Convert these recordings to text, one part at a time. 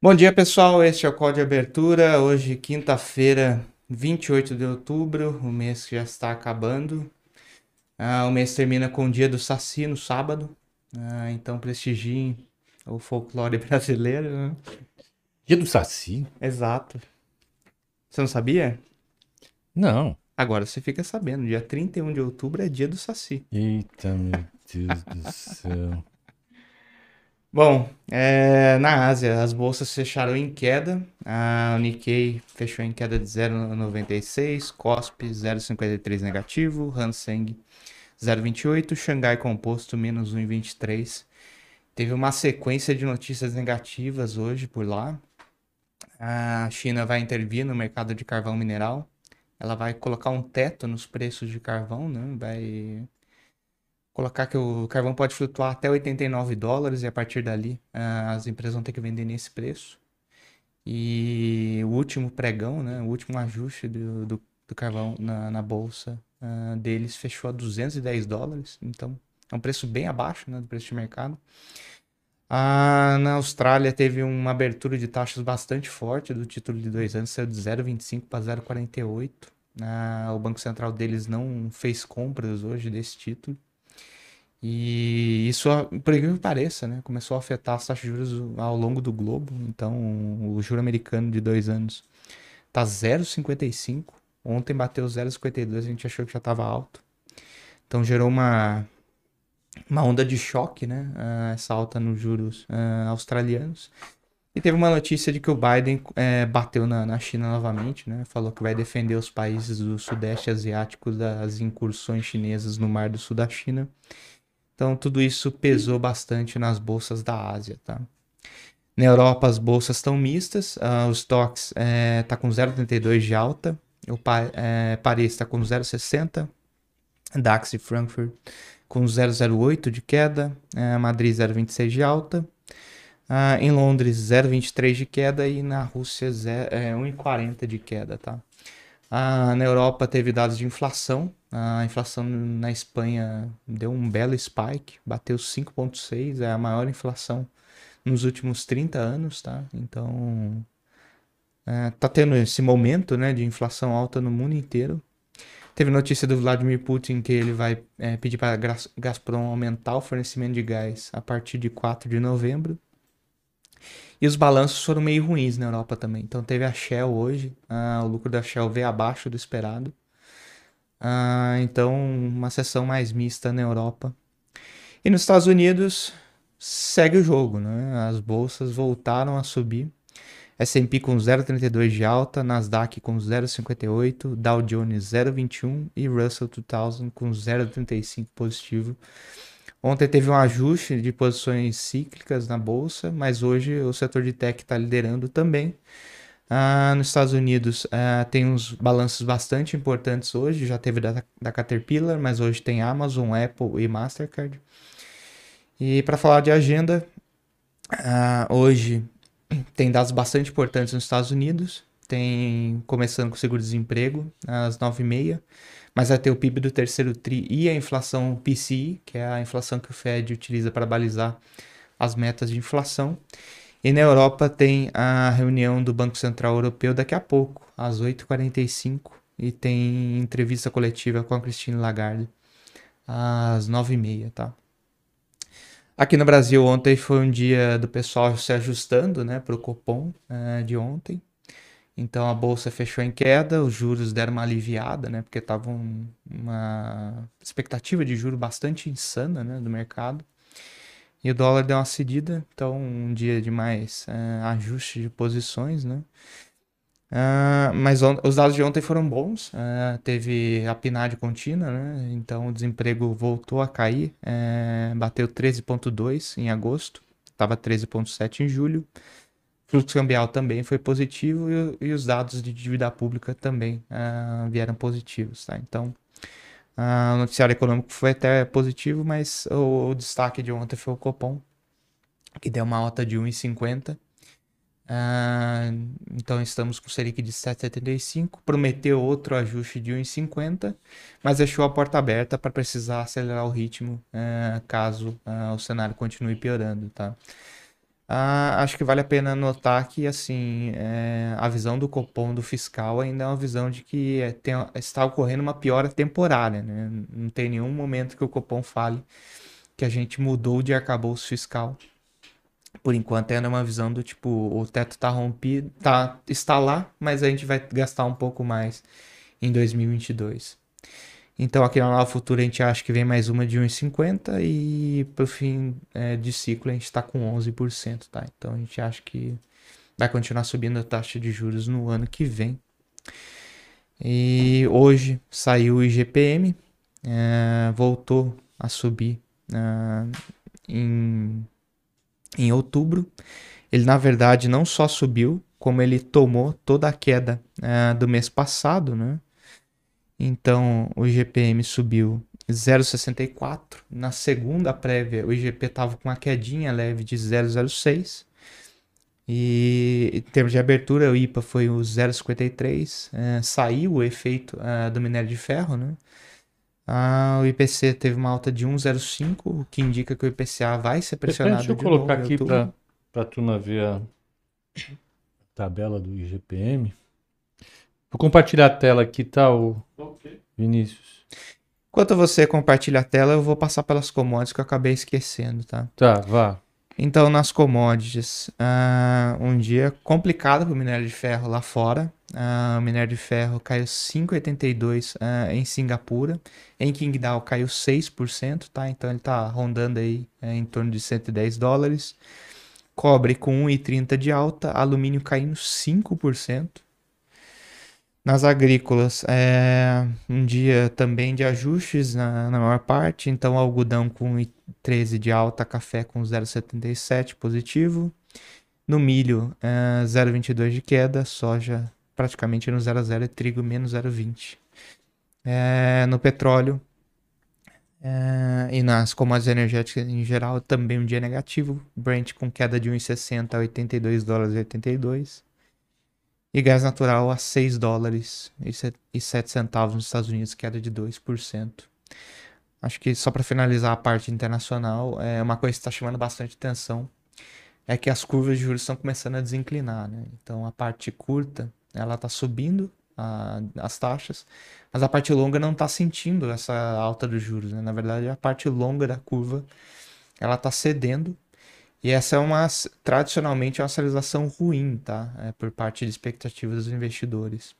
Bom dia, pessoal. Este é o Código de Abertura. Hoje, quinta-feira, 28 de outubro. O mês já está acabando. Ah, o mês termina com o dia do Saci no sábado. Ah, então, prestigiem o folclore brasileiro. Né? Dia do Saci? Exato. Você não sabia? Não. Agora você fica sabendo. Dia 31 de outubro é dia do Saci. Eita, meu Deus do céu. Bom, é, na Ásia as bolsas fecharam em queda. A Nikkei fechou em queda de 0,96, Kospi 0,53 negativo, Hang 0,28, Xangai Composto menos 1,23. Teve uma sequência de notícias negativas hoje por lá. A China vai intervir no mercado de carvão mineral. Ela vai colocar um teto nos preços de carvão, né? Vai colocar que o carvão pode flutuar até 89 dólares e a partir dali uh, as empresas vão ter que vender nesse preço. E o último pregão, né, o último ajuste do, do, do carvão na, na bolsa uh, deles fechou a 210 dólares, então é um preço bem abaixo né, do preço de mercado. Ah, na Austrália teve uma abertura de taxas bastante forte do título de dois anos, saiu de 0,25 para 0,48. Ah, o Banco Central deles não fez compras hoje desse título. E isso, por incrível que pareça, né, começou a afetar as taxas de juros ao longo do globo. Então, o juro americano de dois anos está 0,55. Ontem bateu 0,52, a gente achou que já estava alto. Então, gerou uma, uma onda de choque, né? Uh, essa alta nos juros uh, australianos. E teve uma notícia de que o Biden é, bateu na, na, China novamente, né? Falou que vai defender os países do Sudeste Asiático das incursões chinesas no Mar do Sul da China. Então, tudo isso pesou bastante nas bolsas da Ásia, tá? Na Europa, as bolsas estão mistas. Uh, os stocks está é, tá com 0,32 de alta. O pa é, Paris está com 0,60. DAX e Frankfurt com 0,08 de queda. É, Madrid 0,26 de alta. Uh, em Londres 0,23 de queda. E na Rússia 1,40 de queda, tá? Ah, na Europa teve dados de inflação. A inflação na Espanha deu um belo spike, bateu 5,6, é a maior inflação nos últimos 30 anos, tá? Então, é, tá tendo esse momento, né, de inflação alta no mundo inteiro. Teve notícia do Vladimir Putin que ele vai é, pedir para a Gazprom aumentar o fornecimento de gás a partir de 4 de novembro. E os balanços foram meio ruins na Europa também. Então teve a Shell hoje, ah, o lucro da Shell veio abaixo do esperado. Ah, então uma sessão mais mista na Europa. E nos Estados Unidos segue o jogo, né? As bolsas voltaram a subir. S&P com 0,32 de alta, Nasdaq com 0,58, Dow Jones 0,21 e Russell 2000 com 0,35 positivo. Ontem teve um ajuste de posições cíclicas na bolsa, mas hoje o setor de tech está liderando também. Ah, nos Estados Unidos ah, tem uns balanços bastante importantes hoje. Já teve da, da Caterpillar, mas hoje tem Amazon, Apple e Mastercard. E para falar de agenda, ah, hoje tem dados bastante importantes nos Estados Unidos. Tem começando com o seguro-desemprego às 9h30 mas vai ter o PIB do terceiro TRI e a inflação PCI, que é a inflação que o Fed utiliza para balizar as metas de inflação. E na Europa tem a reunião do Banco Central Europeu daqui a pouco, às 8h45, e tem entrevista coletiva com a Christine Lagarde às 9h30, tá? Aqui no Brasil ontem foi um dia do pessoal se ajustando, né, para o Copom uh, de ontem. Então a bolsa fechou em queda, os juros deram uma aliviada, né? Porque estava um, uma expectativa de juro bastante insana, né, do mercado. E o dólar deu uma cedida, então um dia de mais uh, ajuste de posições, né? Uh, mas os dados de ontem foram bons, uh, teve a PNAD contínua, né? Então o desemprego voltou a cair, bateu 13,2 em agosto, estava 13,7 em julho fluxo cambial também foi positivo e, e os dados de dívida pública também uh, vieram positivos, tá? Então, uh, o noticiário econômico foi até positivo, mas o, o, destaque de ontem foi o Copom, que deu uma alta de 1,50. Uh, ah, então estamos com o Selic de 7,75, prometeu outro ajuste de 1,50, mas deixou a porta aberta para precisar acelerar o ritmo caso o cenário continue piorando, tá? Ah, acho que vale a pena notar que assim é, a visão do Copom do fiscal ainda é uma visão de que é, tem- está ocorrendo uma piora temporária, né? Não tem nenhum momento que o Copom fale que a gente mudou de arcabouço fiscal. Por enquanto ainda é uma visão do tipo, o teto está rompido, tá, está lá, mas a gente vai gastar um pouco mais em 2022. Então aqui na Nova Futura a gente acha que vem mais uma de 1,50 e pro fim é, de ciclo a gente está com 11%, tá? Então a gente acha que vai continuar subindo a taxa de juros no ano que vem. E hoje saiu o IGPM, é, voltou a subir ah, em, em outubro. Ele na verdade não só subiu, como ele tomou toda a queda ah, do mês passado, né? Então o IGPM subiu 0,64. Na segunda prévia, o IGP estava com uma quedinha leve de 0,06. E em termos de abertura, o IPA foi o 0,53. É, saiu o efeito é, do minério de ferro, né? Ah, o IPC teve uma alta de 1,05, o que indica que o IPCA vai ser pressionado Deixa eu de colocar novo aqui para a turma ver a tabela do IGPM. Vou compartilhar a tela aqui, tá, o Vinícius? Enquanto você compartilha a tela, eu vou passar pelas commodities que eu acabei esquecendo, tá? Tá, vá. Então, nas commodities, ah, um dia complicado para o minério de ferro lá fora. Ah, o minério de ferro caiu 5,82 ah, em Singapura. Em Qingdao caiu 6%, tá? Então ele está rondando aí eh, em torno de 110 dólares. Cobre com 1,30 de alta, alumínio caindo 5%. Nas agrícolas, é um dia também de ajustes na, na maior parte, então algodão com 1,13 de alta, café com 0,77 positivo. No milho, é, 0,22 de queda, soja praticamente no 0 a 0 e trigo menos 0,20. É, no petróleo é, e nas commodities energéticas em geral, também um dia negativo. Brent com queda de 1,60 a 82 dólares e 82. E gás natural a 6 dólares e se- e 7 centavos nos Estados Unidos, queda de 2%. Acho que só para finalizar a parte internacional, é uma coisa que está chamando bastante atenção é que as curvas de juros estão começando a desinclinar, né? Então a parte curta, ela está subindo a- as taxas, mas a parte longa não está sentindo essa alta dos juros, né? Na verdade, a parte longa da curva, ela está cedendo e essa é uma, tradicionalmente, é uma sinalização ruim, tá? É, por parte de expectativas dos investidores.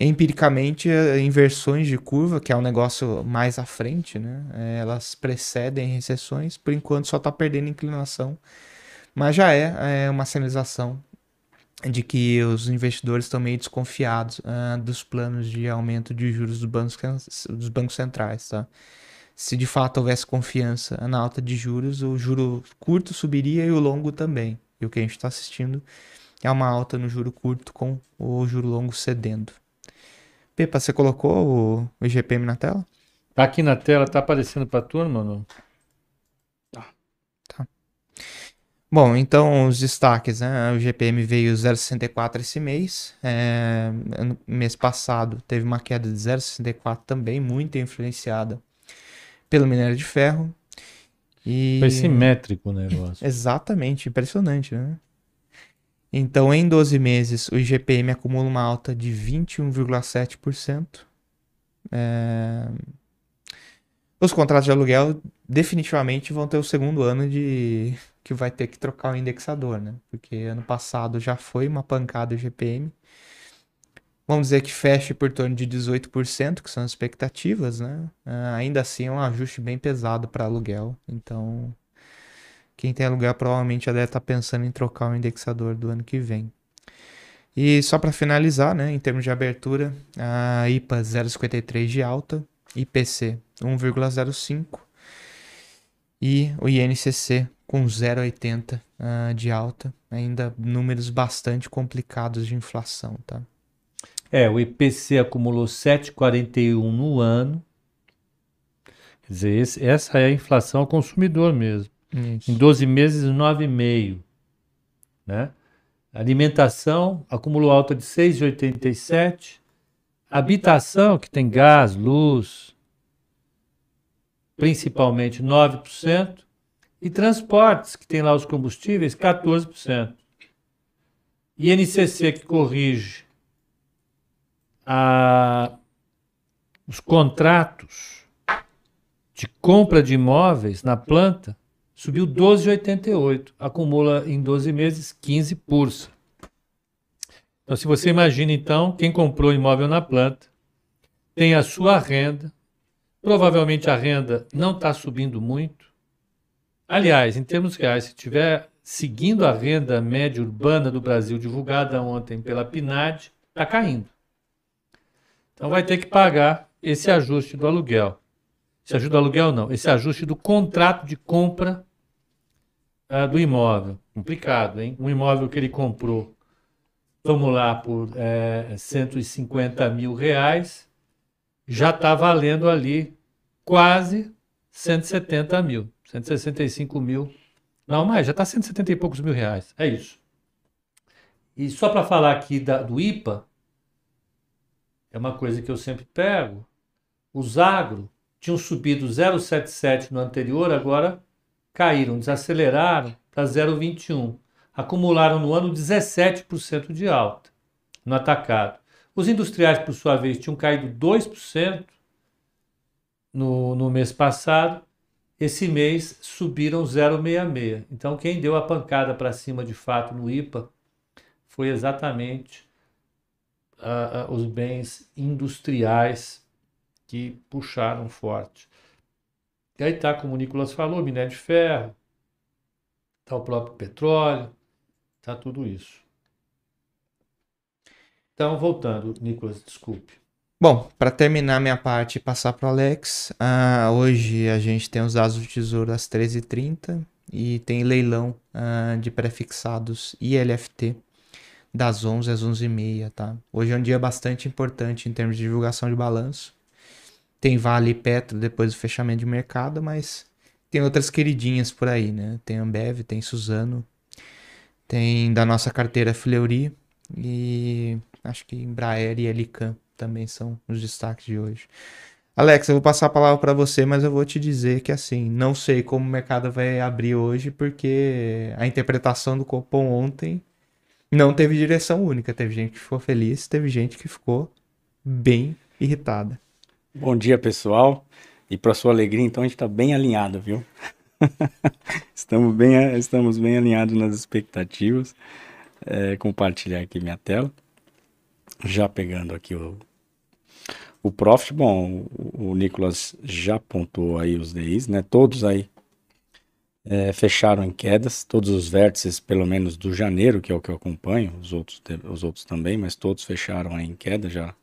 Empiricamente, eh, inversões de curva, que é um negócio mais à frente, né? Eh, Elas precedem recessões, por enquanto só está perdendo inclinação, mas já é, é uma sinalização de que os investidores estão meio desconfiados ah, dos planos de aumento de juros dos bancos, dos bancos centrais, tá? Se de fato houvesse confiança na alta de juros, o juro curto subiria e o longo também. E o que a gente está assistindo é uma alta no juro curto com o juro longo cedendo. Pepa, você colocou o, IGPM na tela? Tá aqui na tela, tá aparecendo pra turma, não? Bom, então os destaques, né? O GPM veio 0,64 esse mês. É, mês passado teve uma queda de 0,64 também, muito influenciada pelo minério de ferro. E... Foi simétrico o negócio. Exatamente, impressionante, né? Então, em 12 meses, o IGPM acumula uma alta de 21,7%. É... Os contratos de aluguel definitivamente vão ter o segundo ano de que vai ter que trocar o indexador, né? Porque ano passado já foi uma pancada o IGPM. Vamos dizer que feche por torno de 18%, que são as expectativas, né? Ah, ainda assim é um ajuste bem pesado para aluguel. Então, quem tem aluguel provavelmente já deve estar pensando em trocar o indexador do ano que vem. E só para finalizar, né, em termos de abertura, a IPA 0,53 de alta, IPC 1,05 e o INCC com 0,80 ah, de alta, ainda números bastante complicados de inflação, tá? É, o IPC acumulou 7,41 no ano. Quer dizer, esse- essa é a inflação ao consumidor mesmo. Isso. Em 12 meses, 9,5. Né? Alimentação acumulou alta de 6,87. Habitação, que tem gás, luz, principalmente 9%. E transportes, que tem lá os combustíveis, 14%. INCC, que corrige a, os contratos de compra de imóveis na planta, subiu 12,88, acumula em 12 meses 15 pulsa. Então, se você imagina, então, quem comprou imóvel na planta, tem a sua renda, provavelmente a renda não está subindo muito. Aliás, em termos reais, se tiver seguindo a renda média urbana do Brasil, divulgada ontem pela PNAD, está caindo. Então vai ter que pagar esse ajuste do aluguel. Esse ajuste do aluguel não, esse ajuste do contrato de compra uh, do imóvel. Complicado, hein? Um imóvel que ele comprou, vamos lá, por é, 150 mil reais, já está valendo ali quase 170 mil, 165 mil. Não, mais, já está 170 e poucos mil reais. É isso. E só para falar aqui da, do IPA, é uma coisa que eu sempre pego. Os agro tinham subido 0,77 no anterior, agora caíram, desaceleraram para 0,21. Acumularam no ano 17% de alta no atacado. Os industriais, por sua vez, tinham caído 2% no, no mês passado. Esse mês subiram 0,66. Então, quem deu a pancada para cima de fato no IPA foi exatamente uh, os bens industriais que puxaram forte. E aí está, como o Nicolas falou, minério de ferro, está o próprio petróleo, está tudo isso. Então, voltando, Nicolas, desculpe. Bom, para terminar minha parte e passar para o Alex, uh, hoje a gente tem os dados do Tesouro às 13h30 e tem leilão uh, de prefixados ILFT das 11 às 11h30, tá? Hoje é um dia bastante importante em termos de divulgação de balanço. Tem Vale e Petro depois do fechamento de mercado, mas tem outras queridinhas por aí, né? Tem Ambev, tem Suzano, tem da nossa carteira Fleury e acho que Embraer e Elican também são os destaques de hoje. Alex, eu vou passar a palavra para você, mas eu vou te dizer que assim, não sei como o mercado vai abrir hoje, porque a interpretação do Copom ontem não teve direção única. Teve gente que ficou feliz, teve gente que ficou bem irritada. Bom dia, pessoal. E para sua alegria, então, a gente está bem alinhado, viu? estamos, bem, estamos bem alinhados nas expectativas. É, compartilhar aqui minha tela. Já pegando aqui o, o Profit. Bom, o, o Nicolas já apontou aí os DIs, né? Todos aí é, fecharam em quedas. Todos os vértices, pelo menos do janeiro, que é o que eu acompanho, os outros, os outros também, mas todos fecharam em queda já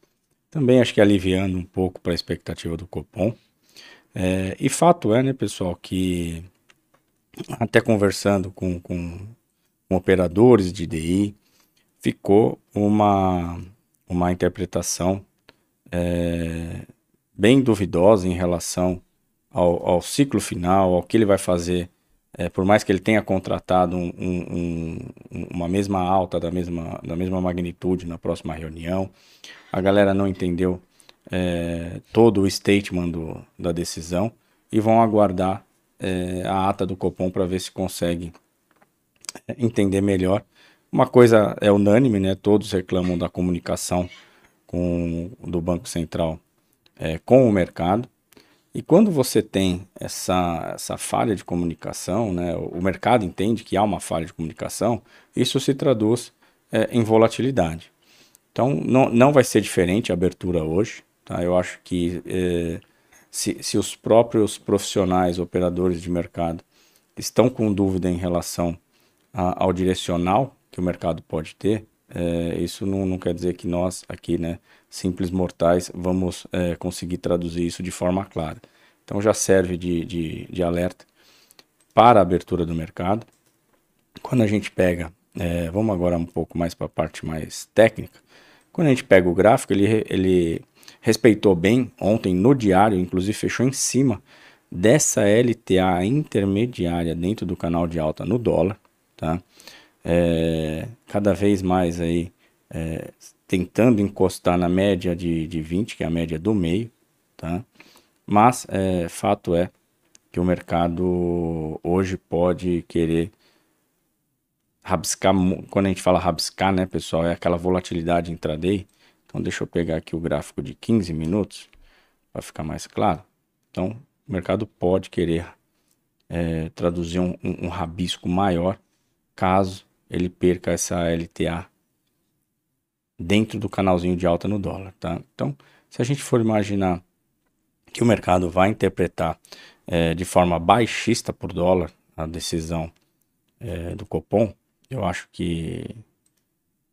também acho que aliviando um pouco para a expectativa do Copom. É, e fato é, né, pessoal, que até conversando com, com, com operadores de DI, ficou uma, uma interpretação é, bem duvidosa em relação ao, ao, ciclo final, ao que ele vai fazer, é, por mais que ele tenha contratado um, um, um, uma mesma alta da mesma, da mesma magnitude na próxima reunião, a galera não entendeu é, todo o statement do, da decisão e vão aguardar é, a ata do Copom para ver se conseguem é, entender melhor. Uma coisa é unânime, né? Todos reclamam da comunicação com, do Banco Central é, com o mercado. E quando você tem essa, essa falha de comunicação, né, o mercado entende que há uma falha de comunicação, isso se traduz é, em volatilidade. Então, não, não vai ser diferente a abertura hoje. Tá? Eu acho que eh, se, se os próprios profissionais, operadores de mercado, estão com dúvida em relação a, ao direcional que o mercado pode ter, eh, isso não, não, quer dizer que nós aqui, né, simples mortais, vamos eh, conseguir traduzir isso de forma clara. Então já serve de, de, de alerta para a abertura do mercado. Quando a gente pega, vamos agora um pouco mais para a parte mais técnica, quando a gente pega o gráfico, ele, ele respeitou bem ontem no diário, inclusive fechou em cima dessa LTA intermediária dentro do canal de alta no dólar, tá? É, cada vez mais aí é, tentando encostar na média de, de 20, que é a média do meio, tá? Mas é, fato é que o mercado hoje pode querer rabiscar, quando a gente fala rabiscar, né, pessoal, é aquela volatilidade intraday. Então, deixa eu pegar aqui o gráfico de 15 minutos para ficar mais claro. Então, o mercado pode querer é, traduzir um, um, um rabisco maior caso ele perca essa LTA dentro do canalzinho de alta no dólar, tá? Então, se a gente for imaginar que o mercado vai interpretar é, de forma baixista por dólar a decisão é, do Copom, eu acho que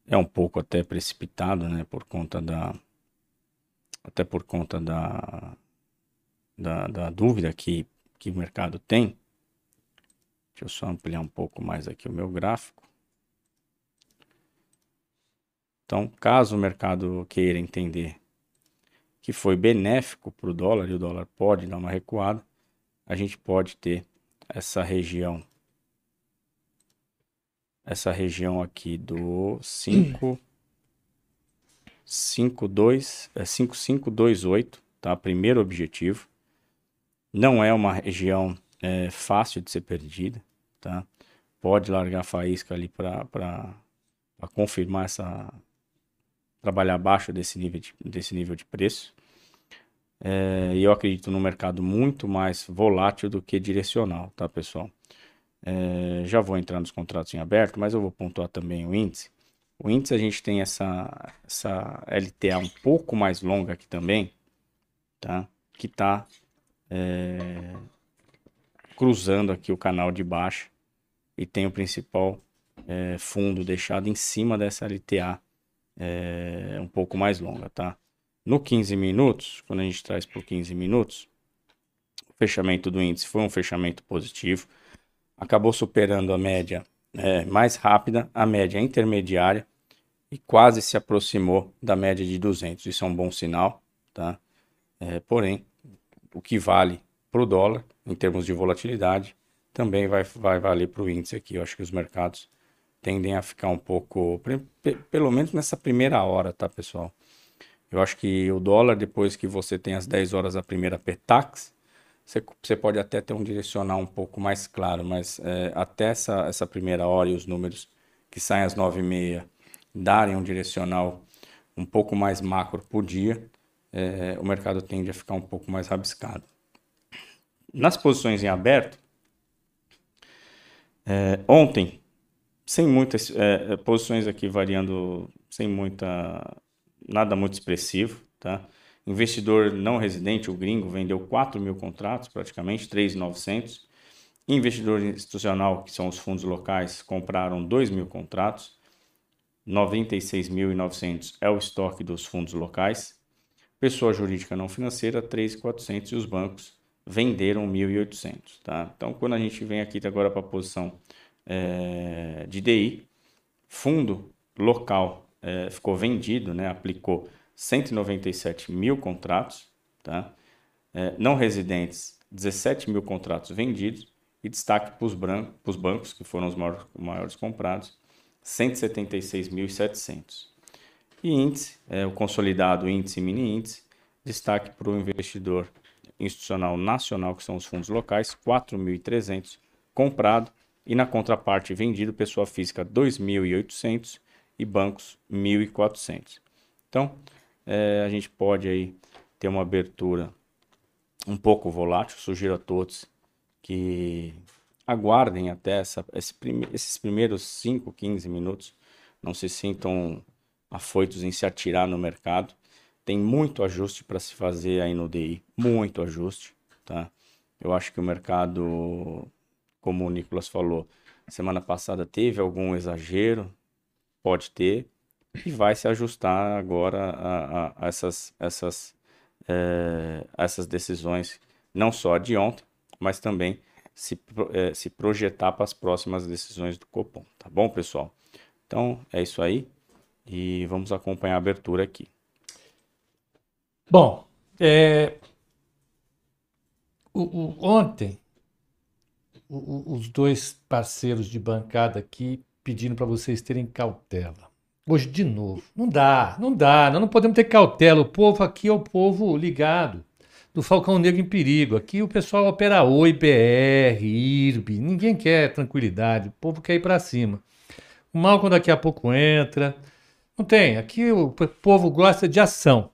é um pouco até precipitado, né, por conta da até por conta da da, da dúvida que, que o mercado tem. Deixa eu só ampliar um pouco mais aqui o meu gráfico. Então, caso o mercado queira entender que foi benéfico para o dólar e o dólar pode dar uma recuada, a gente pode ter essa região essa região aqui do 5 52 é 5528, tá? Primeiro objetivo. Não é uma região é, fácil de ser perdida, tá? Pode largar a faísca ali para confirmar essa trabalhar abaixo desse nível de, desse nível de preço. É, e eu acredito no mercado muito mais volátil do que direcional, tá, pessoal? É, já vou entrar nos contratos em aberto, mas eu vou pontuar também o índice. O índice a gente tem essa, essa LTA um pouco mais longa aqui também, tá? Que está é, cruzando aqui o canal de baixo e tem o principal é, fundo deixado em cima dessa LTA é, um pouco mais longa, tá? No 15 minutos, quando a gente traz por 15 minutos, o fechamento do índice foi um fechamento positivo acabou superando a média é, mais rápida, a média intermediária e quase se aproximou da média de 200. Isso é um bom sinal, tá? É, porém, o que vale para o dólar, em termos de volatilidade, também vai, vai valer para o índice aqui. Eu acho que os mercados tendem a ficar um pouco, pelo menos nessa primeira hora, tá, pessoal? Eu acho que o dólar, depois que você tem as 10 horas a primeira PETAX, você, você pode até ter um direcional um pouco mais claro, mas é, até essa, essa primeira hora e os números que saem às 9h30 darem um direcional um pouco mais macro por dia, é, o mercado tende a ficar um pouco mais rabiscado. Nas posições em aberto, é, ontem, sem muitas é, é, posições aqui variando, sem muita, nada muito expressivo, tá? Investidor não residente, o gringo, vendeu 4 mil contratos, praticamente 3.900. Investidor institucional, que são os fundos locais, compraram 2 mil contratos. 96.900 é o estoque dos fundos locais. Pessoa jurídica não financeira, 3.400 e os bancos venderam 1.800. Tá? Então, quando a gente vem aqui agora para a posição é, de DI, fundo local é, ficou vendido, né, aplicou 197 mil contratos, tá? É, não residentes, 17 mil contratos vendidos, e destaque para os bancos, que foram os maiores, maiores comprados, 176.700. E índice, é, o consolidado índice e mini índice, destaque para o investidor institucional nacional, que são os fundos locais, 4.300 comprado, e na contraparte vendido, pessoa física 2.800 e bancos 1.400. Então, é, a gente pode aí ter uma abertura um pouco volátil. Sugiro a todos que aguardem até essa, esse prime, esses primeiros 5, 15 minutos. Não se sintam afoitos em se atirar no mercado. Tem muito ajuste para se fazer aí no DI, muito ajuste, tá? Eu acho que o mercado, como o Nicolas falou, semana passada teve algum exagero, pode ter, e vai se ajustar agora a, a, a essas, essas, é, essas decisões, não só de ontem, mas também se, é, se projetar para as próximas decisões do Copom, tá bom, pessoal? Então é isso aí e vamos acompanhar a abertura aqui. Bom, é, o, o, ontem os dois parceiros de bancada aqui pedindo para vocês terem cautela. Hoje, de novo. Não dá, não dá. Nós não podemos ter cautela. O povo aqui é o povo ligado. do Falcão Negro em perigo. Aqui o pessoal opera Oi, BR, IRB, ninguém quer tranquilidade, o povo quer ir para cima. O Malcolm daqui a pouco entra. Não tem, aqui o povo gosta de ação.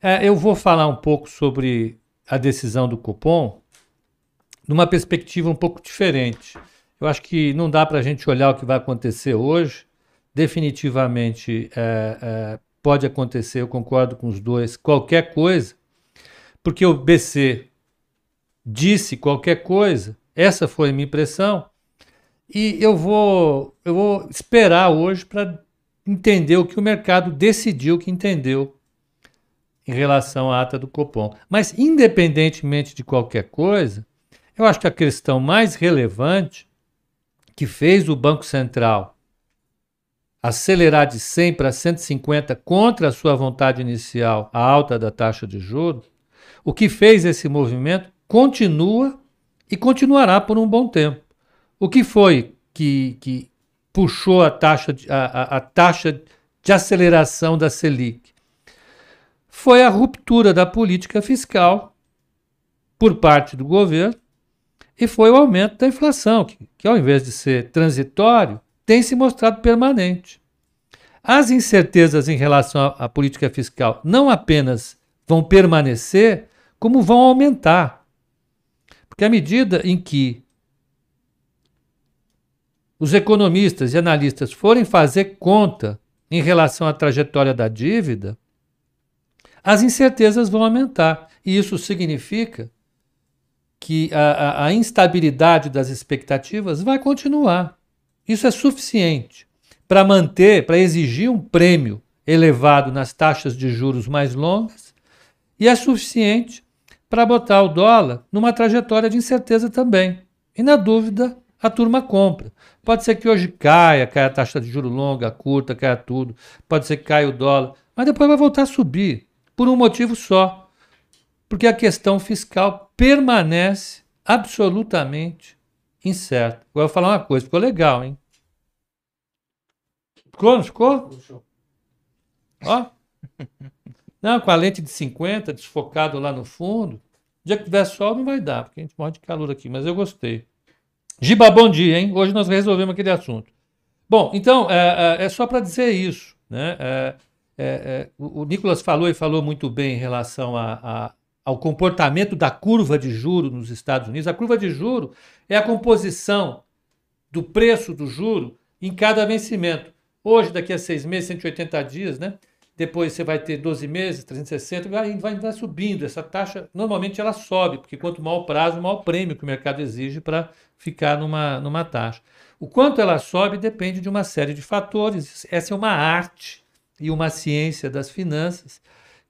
É, eu vou falar um pouco sobre a decisão do Copom numa perspectiva um pouco diferente. Eu acho que não dá para a gente olhar o que vai acontecer hoje. Definitivamente é, é, pode acontecer, eu concordo com os dois, qualquer coisa, porque o BC disse qualquer coisa, essa foi a minha impressão, e eu vou, eu vou esperar hoje para entender o que o mercado decidiu que entendeu em relação à ata do Copom. Mas, independentemente de qualquer coisa, eu acho que a questão mais relevante que fez o Banco Central acelerar de 100 para 150 contra a sua vontade inicial a alta da taxa de juros, o que fez esse movimento continua e continuará por um bom tempo. O que foi que, que puxou a taxa, de, a, a, a taxa de aceleração da Selic? Foi a ruptura da política fiscal por parte do governo e foi o aumento da inflação, que, que ao invés de ser transitório, tem se mostrado permanente. As incertezas em relação à, à política fiscal não apenas vão permanecer, como vão aumentar. Porque à medida em que os economistas e analistas forem fazer conta em relação à trajetória da dívida, as incertezas vão aumentar. E isso significa que a, a, instabilidade das expectativas vai continuar. Isso é suficiente para manter, para exigir um prêmio elevado nas taxas de juros mais longas e é suficiente para botar o dólar numa trajetória de incerteza também. E na dúvida, a turma compra. Pode ser que hoje caia, caia a taxa de juro longa, curta, caia tudo. Pode ser que caia o dólar, mas depois vai voltar a subir por um motivo só porque a questão fiscal permanece absolutamente incerta. Agora eu vou falar uma coisa, ficou legal, hein? Ficou, não ficou? Ó. Não, com a lente de 50, desfocado lá no fundo. O dia que tiver sol não vai dar, porque a gente morre de calor aqui, mas eu gostei. Giba, bom dia, hein? Hoje nós resolvemos aquele assunto. Bom, então, é, é, é só para dizer isso. Né? É, é, é, o, o Nicolas falou e falou muito bem em relação a, a ao comportamento da curva de juro nos Estados Unidos. A curva de juro é a composição do preço do juro em cada vencimento. Hoje, daqui a seis meses, 180 dias, né? Depois você vai ter 12 meses, 360, vai, vai, vai subindo. Essa taxa, normalmente ela sobe, porque quanto maior o prazo, maior o prêmio que o mercado exige para ficar numa, numa taxa. O quanto ela sobe depende de uma série de fatores. Essa é uma arte e uma ciência das finanças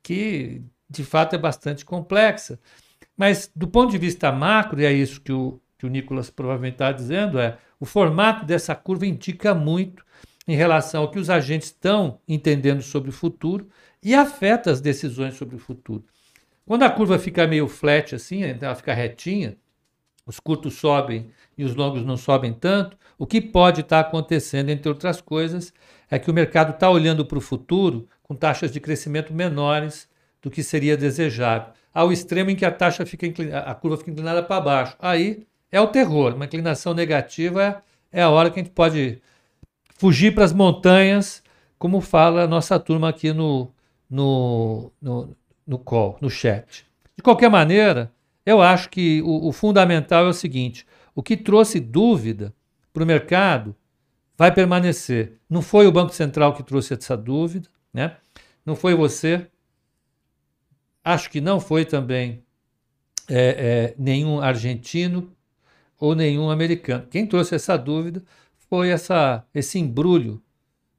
que de fato é bastante complexa. Mas do ponto de vista macro, e é isso que o, que o Nicolas provavelmente está dizendo, é o formato dessa curva indica muito em relação ao que os agentes estão entendendo sobre o futuro e afeta as decisões sobre o futuro. Quando a curva fica meio flat assim, então ela fica retinha, os curtos sobem e os longos não sobem tanto, o que pode estar tá acontecendo, entre outras coisas, é que o mercado está olhando para o futuro com taxas de crescimento menores do que seria desejável, ao extremo em que a taxa fica a curva fica inclinada para baixo. Aí é o terror. Uma inclinação negativa é, a hora que a gente pode fugir para as montanhas, como fala a nossa turma aqui no, no, no, no call, no chat. De qualquer maneira, eu acho que o, o fundamental é o seguinte: o que trouxe dúvida para o mercado vai permanecer. Não foi o Banco Central que trouxe essa dúvida, né? não foi você, Acho que não foi também é, é, nenhum argentino ou nenhum americano. Quem trouxe essa dúvida foi essa, esse embrulho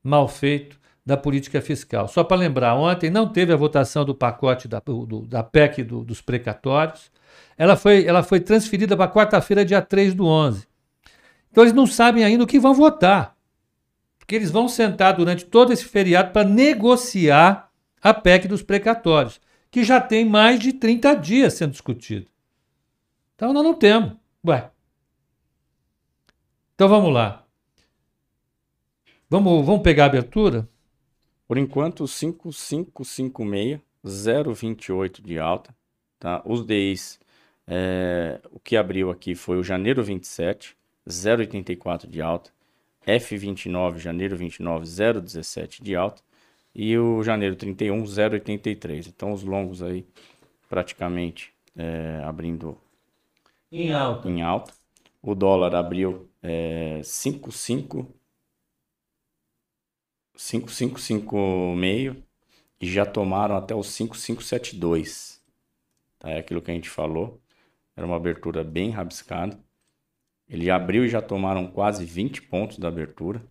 mal feito da política fiscal. Só para lembrar, ontem não teve a votação do pacote da, do, da PEC do, dos precatórios. Ela foi, ela foi transferida para quarta-feira, dia 3 do 11. Então eles não sabem ainda o que vão votar. Porque eles vão sentar durante todo esse feriado para negociar a PEC dos precatórios que já tem mais de 30 dias sendo discutido. Então nós não temos. Ué. Então vamos lá. Vamos, vamos pegar a abertura? Por enquanto, 5556, 0,28 de alta. tá? Os DIs, é, o que abriu aqui foi o janeiro 27, 0,84 de alta. F29, janeiro 29, 0,17 de alta. E o janeiro 31, 0,83. Então os longos aí praticamente é, abrindo Em alta. em alta. O dólar abriu é, 5,5 5,556 e já tomaram até os 5,572. Tá? É aquilo que a gente falou. Era uma abertura bem rabiscada. Ele abriu e já tomaram quase 20 pontos da abertura.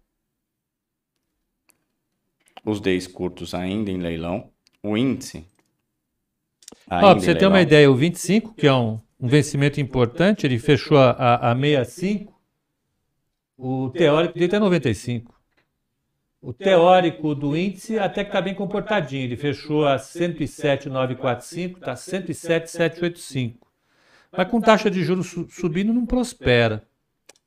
Os 10 curtos ainda em leilão. O índice. Ó, em você ter uma ideia, o 25, que é um, um vencimento importante, ele fechou a, a, a 65. O teórico dele é 95. O teórico do índice até que está bem comportadinho. Ele fechou a 107,945, está 107,785. Mas com taxa de juros su- subindo não prospera.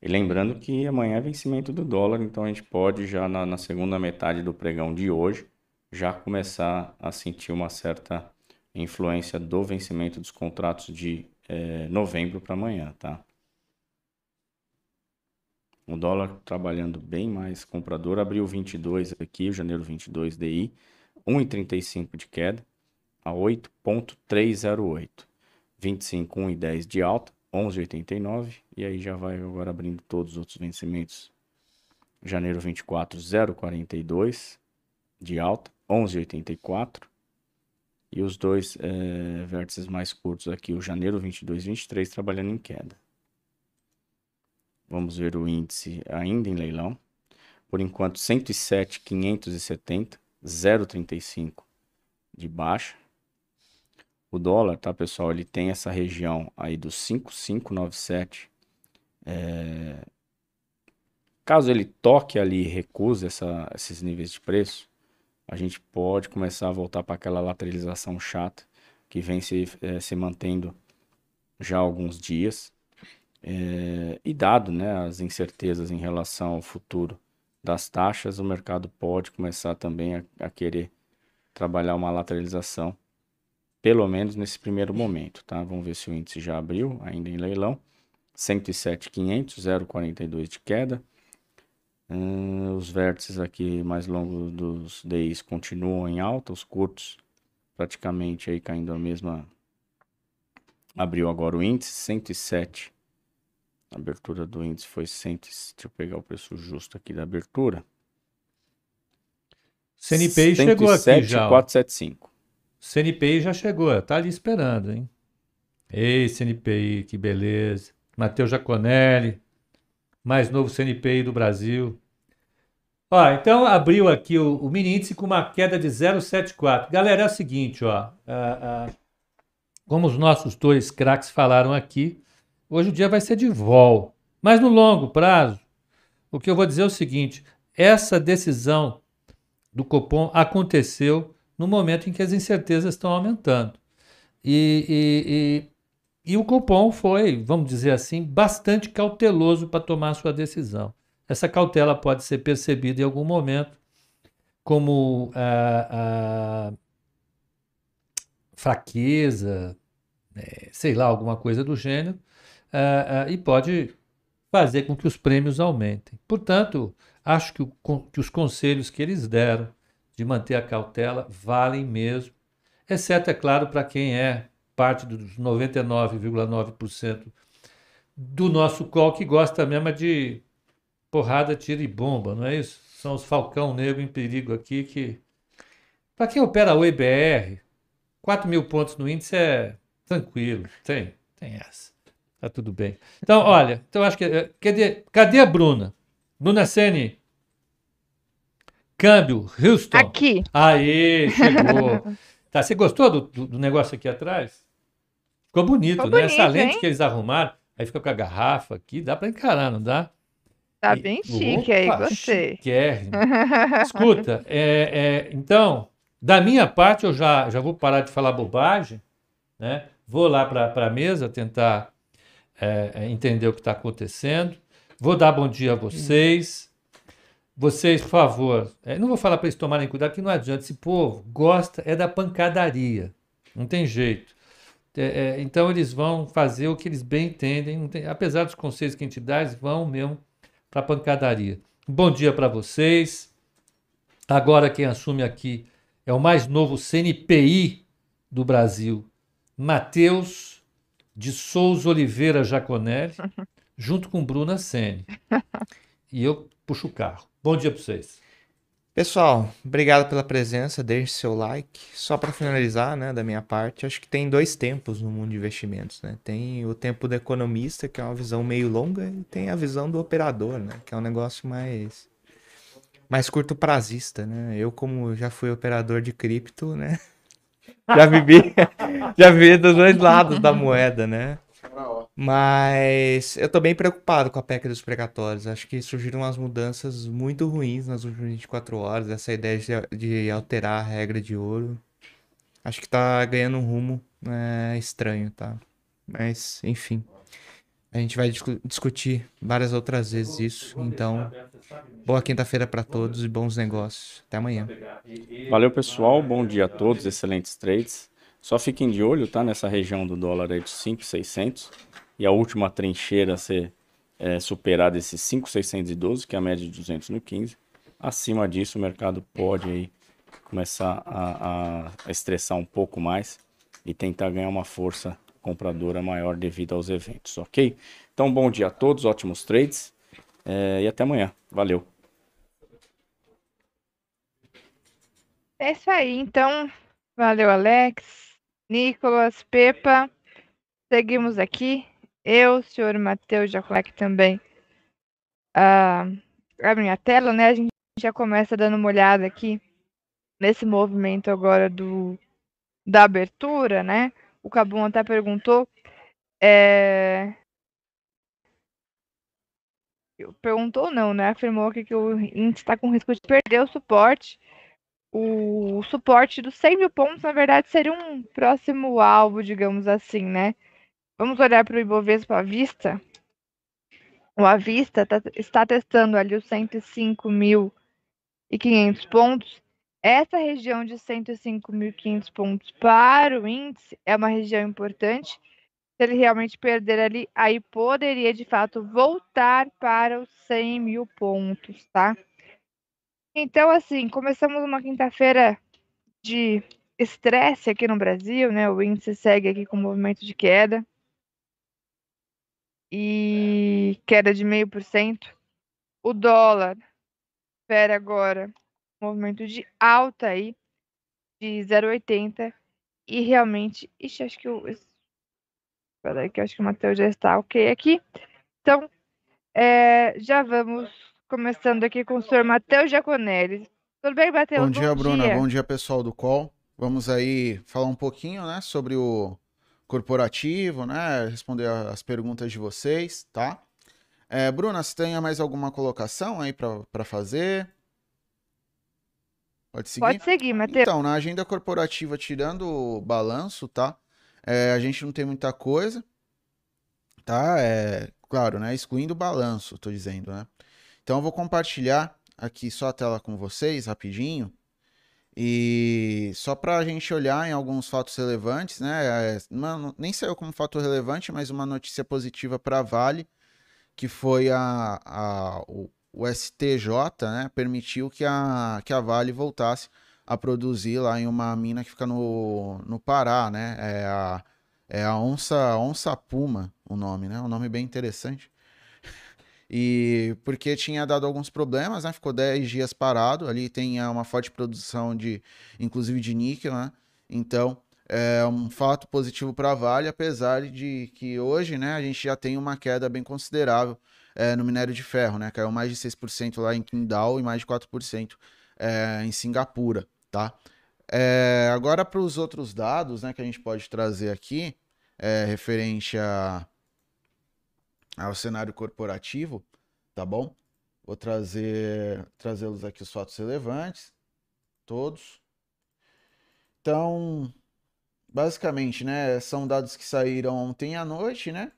E lembrando que amanhã é vencimento do dólar, então a gente pode já na, na segunda metade do pregão de hoje já começar a sentir uma certa influência do vencimento dos contratos de eh, novembro para amanhã, tá? O dólar trabalhando bem mais comprador, abriu 22 aqui, janeiro 22 DI, 1,35 de queda a 8.308. 25, 1,10 de alta, 11,89 e aí já vai agora abrindo todos os outros vencimentos. Janeiro 24, 0,42 de alta, 11,84 e os dois eh, vértices mais curtos aqui, o janeiro 22 e 23 trabalhando em queda. Vamos ver o índice ainda em leilão. Por enquanto 107,570, 0,35 de baixa. O dólar, tá, pessoal? Ele tem essa região aí dos 5,597. É... Caso ele toque ali e recuse essa, esses níveis de preço, a gente pode começar a voltar para aquela lateralização chata que vem se, eh, se mantendo já há alguns dias. É, e dado né, as incertezas em relação ao futuro das taxas, o mercado pode começar também a, a querer trabalhar uma lateralização pelo menos nesse primeiro momento, tá? Vamos ver se o índice já abriu, ainda em leilão. 107,500, 0,42 de queda. Hum, os vértices aqui mais longos dos DIs continuam em alta, os curtos praticamente aí caindo a mesma. Abriu agora o índice, 107. A abertura do índice foi 100. Deixa eu pegar o preço justo aqui da abertura. CNPI chegou aqui já. ó. 475. CNPI já chegou, tá ali esperando, hein? Ei, CNPI, que beleza. Matheus Jaconelli, mais novo CNPI do Brasil. Ó, então abriu aqui o, o mini índice com uma queda de 0,74. Galera, é o seguinte, ó. ah, ah, como os nossos dois craques falaram aqui, hoje o dia vai ser de vol. Mas no longo prazo, o que eu vou dizer é o seguinte: essa decisão do Copom aconteceu no momento em que as incertezas estão aumentando. E, e, e, e o Copom foi, vamos dizer assim, bastante cauteloso para tomar sua decisão. Essa cautela pode ser percebida em algum momento como ah, ah, fraqueza, eh, sei lá, alguma coisa do gênero, ah, e pode fazer com que os prêmios aumentem. Portanto, acho que, o que os conselhos que eles deram de manter a cautela valem mesmo, exceto, é claro, para quem é parte dos 99,9% do nosso call que gosta mesmo é de porrada, tiro e bomba, não é isso? São os Falcão Negro em perigo aqui que. Para quem opera o IBR, 4 mil pontos no índice é tranquilo, tem, tem essa. Tá tudo bem. Então, olha, então acho que. eh, Cadê, cadê a Bruna? Bruna Sene. Câmbio, Houston. Aqui. Aê, chegou. tá, você gostou do, do- do negócio aqui atrás? Ficou bonito, Ficou né? Essa bonito, lente hein? que eles arrumaram, aí fica com a garrafa aqui, dá para encarar, não dá? Tá E- bem chique aí, Opa, gostei. chiquérrimo. Escuta, é, é, então, da minha parte, eu já, já vou parar de falar bobagem, né? Vou lá para a mesa tentar é, é, entender o que está acontecendo. Vou dar bom dia a vocês. Vocês, por favor, é, não vou falar para eles tomarem cuidado, que não adianta. Esse povo gosta é da pancadaria. Não tem jeito. É, é, então eles vão fazer o que eles bem entendem, tem, apesar dos conselhos que a gente dá, eles vão mesmo para a pancadaria. Bom dia para vocês. Agora quem assume aqui é o mais novo CNPI do Brasil, Matheus de Souza Oliveira Jaconelli, junto com Bruna Sene. E eu puxo o carro. Bom dia para vocês. Pessoal, obrigado pela presença, deixe seu like. Só para finalizar, né, da minha parte, acho que tem dois tempos no mundo de investimentos, né? Tem o tempo do economista, que é uma visão meio longa, e tem a visão do operador, né, que é um negócio mais mais curto prazista, né? Eu como já fui operador de cripto, né, já vivi já vivi dos dois lados da moeda, né? Mas eu tô bem preocupado com a PEC dos precatórios. Acho que surgiram umas mudanças muito ruins nas últimas 24 horas. Essa ideia de, de alterar a regra de ouro. Acho que tá ganhando um rumo é, estranho, tá? Mas, enfim. A gente vai discu discutir várias outras vezes isso. Então, boa quinta-feira para todos e bons negócios. Até amanhã. Valeu, pessoal. Bom dia a todos. Excelentes trades. Só fiquem de olho, tá? Nessa região do dólar aí de 5,600 e a última trincheira a ser é, superada esses 5,612, que é a média de 200 no 15. Acima disso, o mercado pode aí começar a, a, estressar um pouco mais e tentar ganhar uma força compradora maior devido aos eventos, ok? Então, bom dia a todos, ótimos trades é, e até amanhã. Valeu! É isso aí, então. Valeu, Alex, Nicolas, Pepa. Seguimos aqui eu, o senhor Matheus Jacolec também a, a minha tela, né? A gente já começa dando uma olhada aqui nesse movimento agora do da abertura, né? O Cabum até perguntou. É... Perguntou não, né? Afirmou que o índice está com risco de perder o suporte. O suporte dos 100 mil pontos, na verdade, seria um próximo alvo, digamos assim, né? Vamos olhar para o Ibovespa à vista. O à vista tá, está testando ali os 105.500 pontos. Essa região de 105.500 pontos para o índice é uma região importante. Se ele realmente perder ali, aí poderia de fato voltar para os 100 mil pontos, tá? Então, assim, começamos uma quinta-feira de estresse aqui no Brasil, né? O índice segue aqui com movimento de queda e queda de meio por cento. O dólar espera agora movimento de alta aí de 0,80 e realmente, ixi, acho que o espera aí que acho que o Matheus já está ok aqui. Então, é, já vamos começando aqui com o senhor Matheus Giaconelli. Tudo bem, Matheus? Bom dia, Bom Bruna. Dia. Bom dia, pessoal do call. Vamos aí falar um pouquinho, né, sobre o corporativo, né? Responder as perguntas de vocês, tá? É, Bruna, você tem mais alguma colocação aí para fazer? Pode seguir? Pode seguir, Matheus. Então, na agenda corporativa, tirando o balanço, tá? É, a gente não tem muita coisa, tá? É, claro, né? Excluindo o balanço, tô dizendo, né? Então, eu vou compartilhar aqui só a tela com vocês, rapidinho. E só para a gente olhar em alguns fatos relevantes, né? É, nem saiu como fato relevante, mas uma notícia positiva para a Vale, que foi a, a, o, o, STJ, né? Permitiu que a, que a Vale voltasse a produzir lá em uma mina que fica no, no Pará, né? É a, é a Onça, Onça Puma, o nome, né? Um nome bem interessante. E porque tinha dado alguns problemas, né? Ficou 10 dias parado. Ali tem é, uma forte produção de, inclusive de níquel, né? Então, é um fato positivo para a Vale, apesar de que hoje, né, a gente já tem uma queda bem considerável é, no minério de ferro, né? Caiu mais de 6% lá em Qingdao e mais de 4% é, em Singapura, tá? É, agora para os outros dados, né, que a gente pode trazer aqui, é, referente a ao cenário corporativo, tá bom? Vou trazer trazê-los aqui os fatos relevantes, todos. Então, basicamente, né, são dados que saíram ontem à noite, né?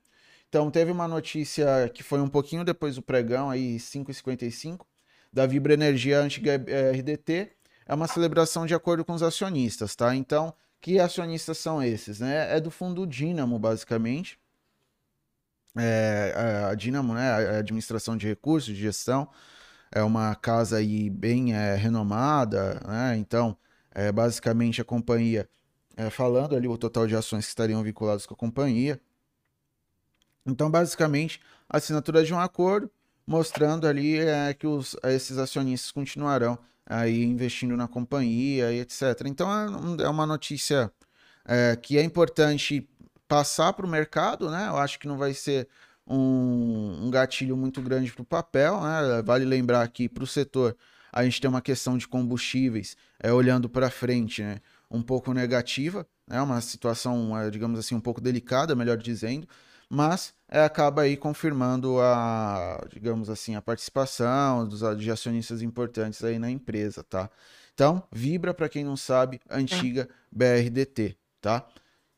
Então, teve uma notícia que foi um pouquinho depois do pregão, aí 5h55, da Vibra Energia antiga RDT, é uma celebração de acordo com os acionistas, tá? Então, Que acionistas são esses? Né? É do fundo Dínamo, basicamente. É, a Dínamo, né, a administração de recursos, de gestão, é uma casa aí bem é, renomada, né? Então, é, basicamente a companhia, é, falando ali o total de ações que estariam vinculadas com a companhia. Então, basicamente, assinatura de um acordo mostrando ali é, que os, esses acionistas continuarão aí investindo na companhia e etc. Então, é, é uma notícia é, que é importante passar para o mercado, né? Eu acho que não vai ser um, um gatilho muito grande para o papel, né? Vale lembrar que para o setor a gente tem uma questão de combustíveis, é, olhando para frente, né? Um pouco negativa, né? Uma situação, é, digamos assim, um pouco delicada, melhor dizendo, mas é, acaba aí confirmando a, digamos assim, a participação dos de acionistas importantes aí na empresa, tá? Então, Vibra, para quem não sabe, antiga BRDT, tá?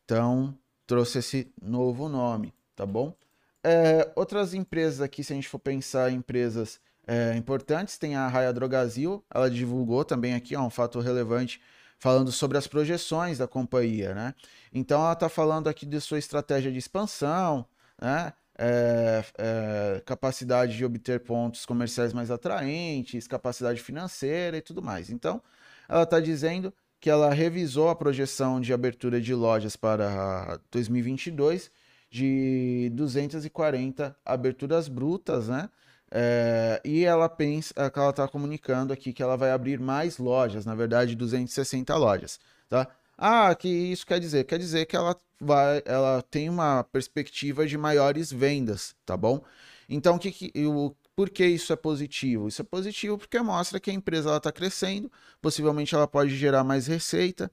Então, trouxe esse novo nome, tá bom? É, outras empresas aqui, se a gente for pensar em empresas é, importantes, tem a Raia Drogazil, ela divulgou também aqui, ó, um fato relevante, falando sobre as projeções da companhia, né? Então ela está falando aqui de sua estratégia de expansão, né? É, é, capacidade de obter pontos comerciais mais atraentes, capacidade financeira e tudo mais. Então, ela está dizendo que ela revisou a projeção de abertura de lojas para 2022 de 240 aberturas brutas, né? É, e ela pensa, é, ela está comunicando aqui que ela vai abrir mais lojas, na verdade 260 lojas, tá? Ah, que isso quer dizer? Quer dizer que ela vai, ela tem uma perspectiva de maiores vendas, tá bom? Então, que, que, o, por que isso é positivo? Isso é positivo porque mostra que a empresa está crescendo, possivelmente ela pode gerar mais receita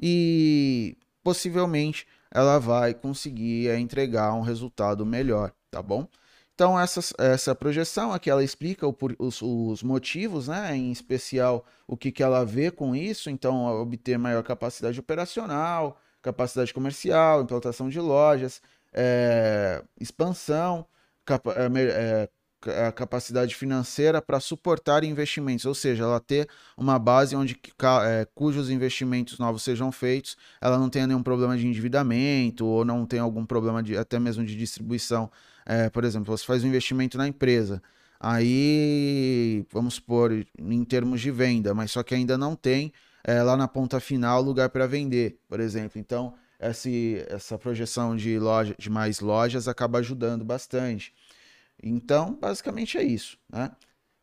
e possivelmente ela vai conseguir é, entregar um resultado melhor, tá bom? Então, essa, essa projeção aqui ela explica o, os, os, motivos, né? em especial o que, que ela vê com isso. Então, obter maior capacidade operacional, capacidade comercial, implantação de lojas, é, expansão, capa, é, a capacidade financeira para suportar investimentos, ou seja, ela ter uma base onde é, cujos investimentos novos sejam feitos, ela não tenha nenhum problema de endividamento ou não tenha algum problema de até mesmo de distribuição. É, por exemplo, você faz um investimento na empresa, aí vamos supor em termos de venda, mas só que ainda não tem é, lá na ponta final lugar para vender, por exemplo. Então essa, essa projeção de loja, de mais lojas acaba ajudando bastante. Então, basicamente é isso, né?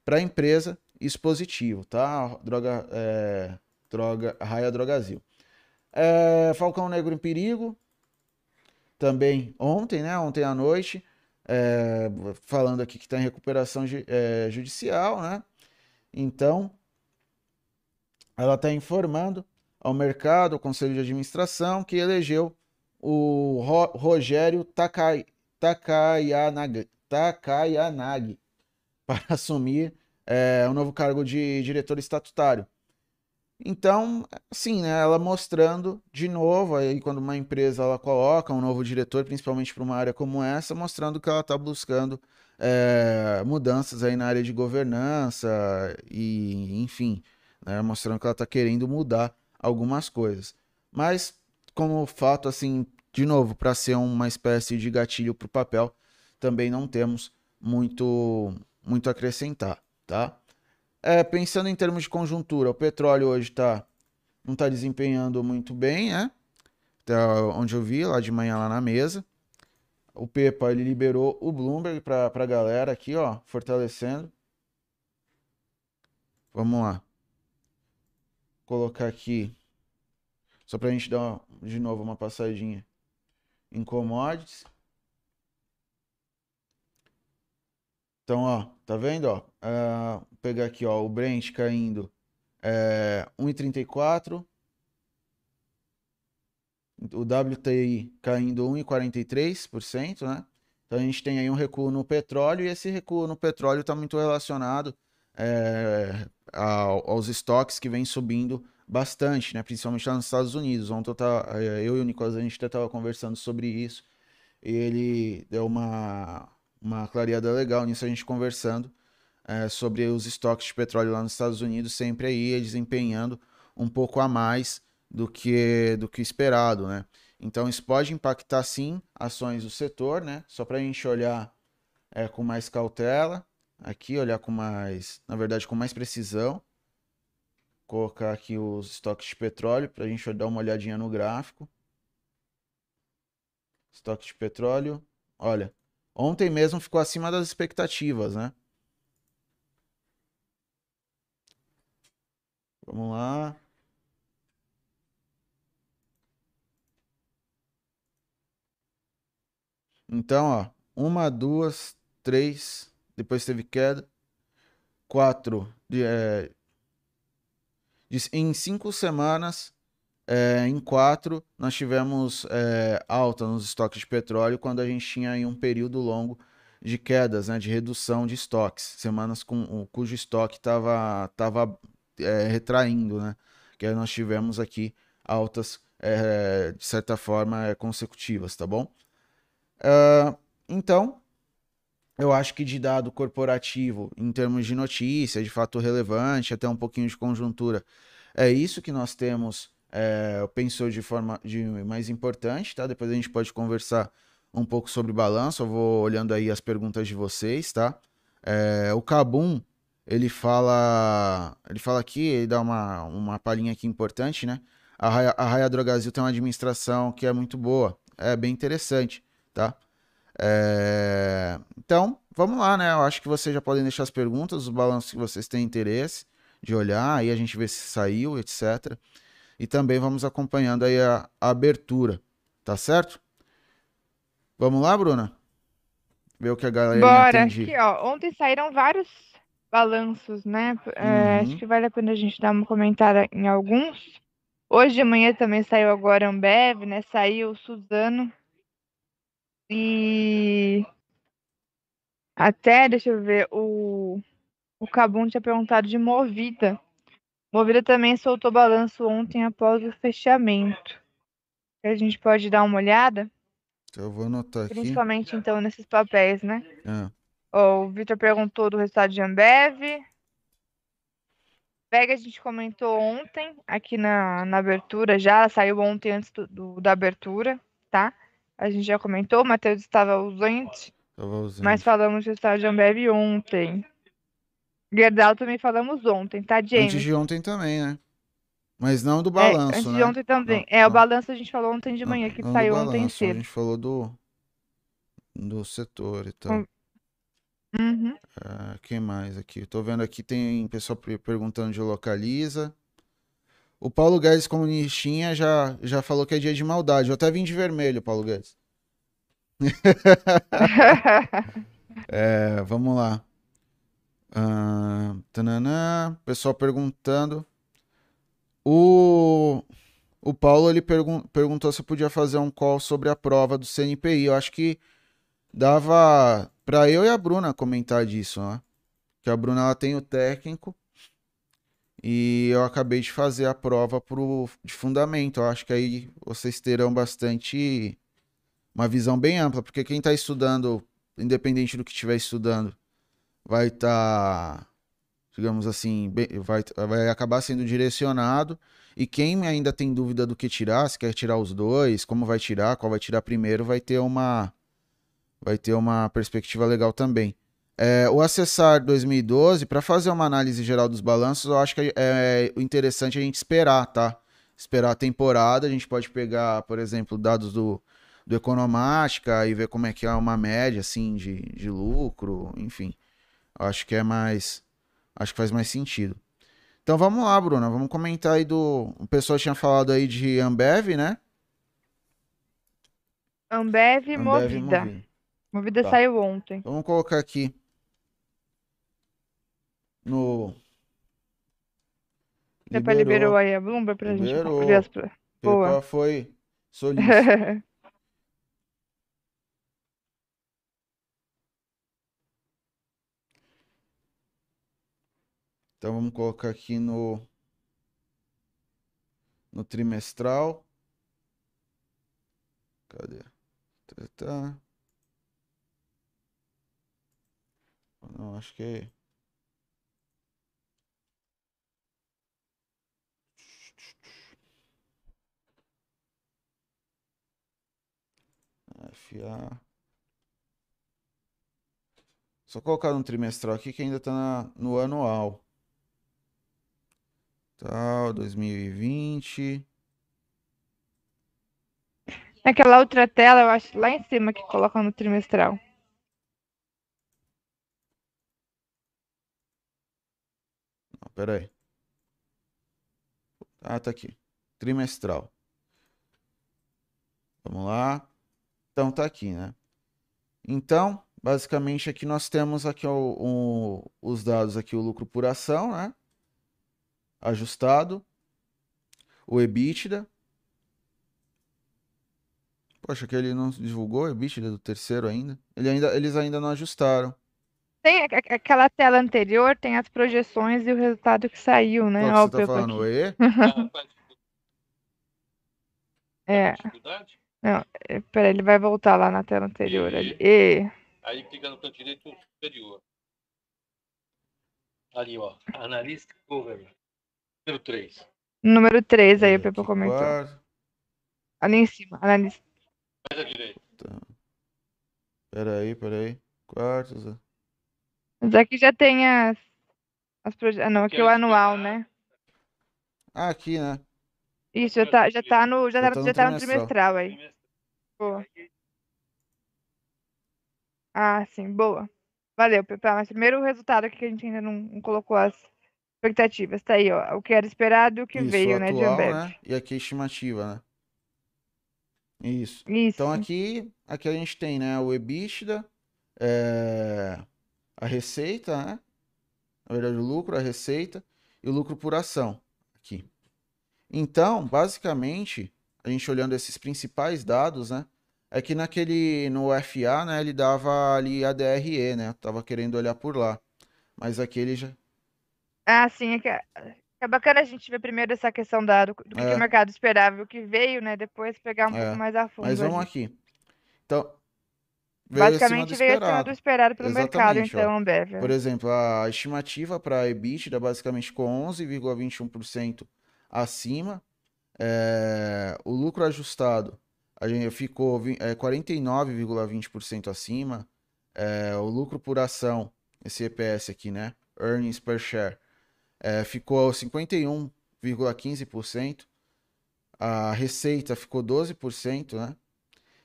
Para a empresa, isso positivo, tá? Droga, é, droga, Raia Drogazil. É, Falcão Negro em Perigo, também ontem, né? Ontem à noite, é, falando aqui que está em recuperação é, judicial, né? Então, ela está informando ao mercado, ao conselho de administração, que elegeu o Ro Rogério Takai, Takayanagi para assumir é, o novo cargo de diretor estatutário. Então, assim, né, ela mostrando de novo, aí quando uma empresa ela coloca um novo diretor, principalmente para uma área como essa, mostrando que ela está buscando é, mudanças aí na área de governança e, enfim, né, mostrando que ela está querendo mudar algumas coisas. Mas, como fato, assim, de novo, para ser uma espécie de gatilho para o papel, também não temos muito, muito a acrescentar, tá? É, pensando em termos de conjuntura, o petróleo hoje tá, não está desempenhando muito bem, né? Tá onde eu vi, lá de manhã, lá na mesa. O Pepa, ele liberou o Bloomberg para a galera aqui, ó, fortalecendo. Vamos lá. Colocar aqui, só para a gente dar de novo uma passadinha em commodities. Então, ó, tá vendo, ó? Uh, vou pegar aqui, ó, o Brent caindo é, 1,34. O WTI caindo 1,43%, né? Então a gente tem aí um recuo no petróleo e esse recuo no petróleo está muito relacionado é, aos estoques que vem subindo bastante, né? Principalmente lá nos Estados Unidos. Ontem eu, tá, eu e o Nicolas a gente até estava conversando sobre isso. E ele deu uma uma clareada legal nisso a gente conversando é, sobre os estoques de petróleo lá nos Estados Unidos, sempre aí desempenhando um pouco a mais do que do que esperado, né? Então isso pode impactar sim ações do setor, né? Só para a gente olhar é, com mais cautela, aqui olhar com mais, na verdade, com mais precisão. Colocar aqui os estoques de petróleo para a gente dar uma olhadinha no gráfico. Estoque de petróleo, olha, ontem mesmo ficou acima das expectativas, né? Vamos lá. Então, ó, uma, duas, três, depois teve queda, quatro, de, é, em cinco semanas, é, em quatro, nós tivemos é, alta nos estoques de petróleo quando a gente tinha um período longo de quedas, né, de redução de estoques, semanas com cujo estoque estava tava, é, retraindo, né, que aí nós tivemos aqui altas é, de certa forma é, consecutivas, tá bom? Uh, então, eu acho que de dado corporativo, em termos de notícia, de fato relevante, até um pouquinho de conjuntura, é isso que nós temos, é, eu penso de forma de mais importante, tá? Depois a gente pode conversar um pouco sobre balanço, eu vou olhando aí as perguntas de vocês, tá? É, o Cabum, ele fala, ele fala aqui, ele dá uma, uma palhinha aqui importante, né? A Raia, a Raia Drogazil tem uma administração que é muito boa, é bem interessante tá? É... Então, vamos lá, né? Eu acho que vocês já podem deixar as perguntas, os balanços que vocês têm interesse de olhar, aí a gente vê se saiu, etc. E também vamos acompanhando aí a, a abertura, tá certo? Vamos lá, Bruna? Ver o que a galera Bora, entende. aqui, ó. Ontem saíram vários balanços, né? É, Uhum. acho que vale a pena a gente dar uma comentada em alguns. Hoje de manhã também saiu agora Ambev, né? Saiu o Suzano. E até, deixa eu ver, o, o Cabum tinha perguntado de Movida. Movida também soltou balanço ontem após o fechamento. A gente pode dar uma olhada, Então, eu vou anotar aqui. principalmente então nesses papéis, né? Ah, Ó, o Vitor perguntou do resultado de Ambev. Vega a gente comentou ontem, aqui na, na abertura já, ela saiu ontem antes do, do- da abertura, tá? A gente já comentou, o Matheus estava ausente, tava ausente. mas falamos do resultado de Ambev ontem. Gerdau também falamos ontem, tá, James? Antes de ontem também, né? Mas não do É, balanço, antes né? de ontem também. Não, é, não. o balanço a gente falou ontem de manhã, que Não saiu ontem balanço, A cedo. gente falou do, do setor e tal. Hum. Uhum. Ah, quem mais aqui? Tô vendo aqui, tem pessoal per- perguntando de localiza. O Paulo Guedes comunistinha já, já falou que é dia de maldade. Eu até vim de vermelho, Paulo Guedes. É, vamos lá. Pessoal perguntando. O, o Paulo ele pergun- perguntou se eu podia fazer um call sobre a prova do CNPI. Eu acho que dava para eu e a Bruna comentar disso, né? Que a Bruna ela tem o técnico e eu acabei de fazer a prova pro, de fundamento. Eu acho que aí vocês terão bastante uma visão bem ampla, porque quem está estudando, independente do que estiver estudando, vai estar, digamos assim, vai, vai acabar sendo direcionado. E quem ainda tem dúvida do que tirar, se quer tirar os dois, como vai tirar, qual vai tirar primeiro, vai ter uma, vai ter uma perspectiva legal também. É, o Acessar 2012, para fazer uma análise geral dos balanços, eu acho que é interessante a gente esperar, tá? Esperar a temporada, a gente pode pegar, por exemplo, dados do, do Economática e ver como é que é uma média, assim, de, de lucro, enfim. Acho que é mais, acho que faz mais sentido. Então vamos lá, Bruna, vamos comentar aí do, o pessoal tinha falado aí de Ambev, né? Ambev Ambev Movida. Movida. Movida Tá. saiu ontem. Vamos colocar aqui no Depois liberou aí a Bloomberg pra Liberou. gente ver as... pla- Boa. Foi solícito. Então vamos colocar aqui no no trimestral. Cadê? Tá. tá. Não, acho que. É FA. Só colocar no trimestral aqui que ainda está no anual. Tal, 2020. Naquela outra tela, eu acho lá em cima que coloca no trimestral. Não, pera aí. Ah, tá aqui. Trimestral. Vamos lá. Então tá aqui, né? Então, basicamente aqui nós temos aqui o- o- os dados aqui, o lucro por ação, né? Ajustado. O EBITDA. Poxa, que ele não divulgou o EBITDA do terceiro ainda. Ele ainda. Eles ainda não ajustaram. Tem aquela tela anterior, tem as projeções e o resultado que saiu, né? Ó, você o tá falando? E? É, Dificuldade? é, peraí, ele vai voltar lá na tela anterior. ali. E, Aí clica no canto direito superior. Ali, ó. Analista cover. Número 3. número 3 aí, o Pepa comentou. quarto. Ali em cima, analista. Mais à direita. Peraí, peraí. Quartos. ó. Mas aqui já tem as, as proje... Ah, não, aqui é o Quero anual, né? Ah, aqui, né? Isso, já tá, já tá no, já Já tá, tá no já tá no trimestral. aí. Boa. Ah, sim, boa. Valeu, Pepa. Mas primeiro o resultado aqui que a gente ainda não, não colocou as expectativas. Tá aí, ó. O que era esperado e o que Isso, veio, o né, de Ambev. né? E aqui a estimativa, né? Isso. Isso. Então aqui, aqui a gente tem, né, o EBITDA, é, a receita, né? Na verdade, o lucro, a receita e o lucro por ação aqui. Então, basicamente, a gente olhando esses principais dados, né? É que naquele, no FA, né, ele dava ali a DRE, né? Eu tava querendo olhar por lá. Mas aqui ele já, Ah, sim. É, que é bacana a gente ver primeiro essa questão da, do, do que, É. o mercado esperava o que veio, né? Depois pegar um É. pouco mais a fundo. Mas vamos aqui. Então, veio Basicamente veio acima esperado. do esperado pelo mercado, então, Ambev. Por exemplo, a estimativa para a EBITDA basicamente ficou 11,21% acima. É, o lucro ajustado a gente ficou vi- é, 49,20% acima. É, o lucro por ação, esse EPS aqui, né? Earnings per share, é, ficou 51,15%. A receita ficou 12%, né?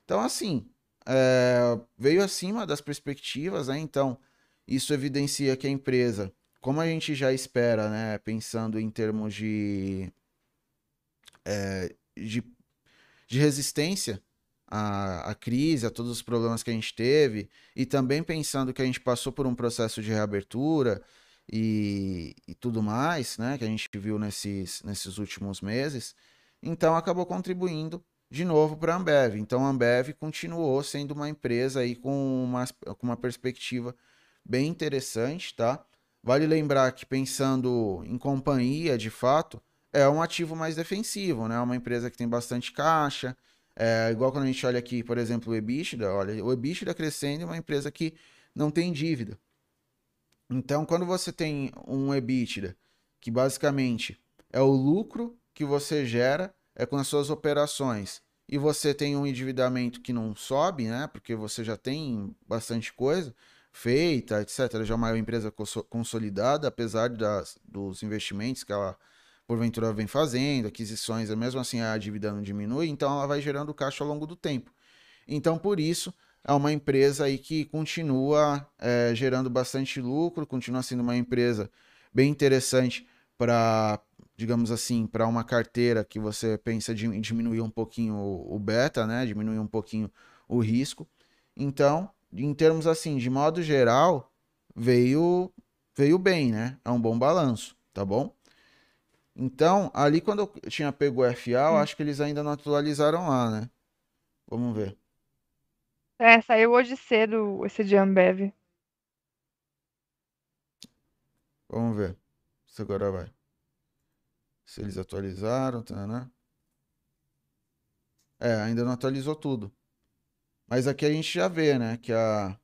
Então, assim, é, veio acima das perspectivas, né? Então, isso evidencia que a empresa, como a gente já espera, né? Pensando em termos de, é, de, de resistência à, à crise, a todos os problemas que a gente teve, e também pensando que a gente passou por um processo de reabertura e, e tudo mais, né? Que a gente viu nesses, nesses últimos meses, então acabou contribuindo de novo para a Ambev. Então a Ambev continuou sendo uma empresa aí com uma, com uma perspectiva bem interessante, tá? Vale lembrar que pensando em companhia, de fato, é um ativo mais defensivo, né? Uma empresa que tem bastante caixa, é, igual quando a gente olha aqui, por exemplo, o EBITDA, olha, o EBITDA crescendo é uma empresa que não tem dívida. Então, quando você tem um EBITDA, que basicamente é o lucro que você gera é com as suas operações, e você tem um endividamento que não sobe, né? Porque você já tem bastante coisa feita, etc. Já é uma empresa conso- consolidada, apesar das, dos investimentos que ela porventura vem fazendo, aquisições, mesmo assim a dívida não diminui, então ela vai gerando caixa ao longo do tempo. Então, por isso, é uma empresa aí que continua é, gerando bastante lucro, continua sendo uma empresa bem interessante para, digamos assim, para uma carteira que você pensa em diminuir um pouquinho o, o beta, né? Diminuir um pouquinho o risco. Então, em termos assim, de modo geral, veio veio bem, né? É um bom balanço, tá bom? Então, ali quando eu tinha pego o FA, eu acho que eles ainda não atualizaram lá, né? Vamos ver. É, saiu hoje cedo esse de Ambev. Vamos ver se agora vai. Se eles atualizaram, tá, né? É, ainda não atualizou tudo. Mas aqui a gente já vê, né, que a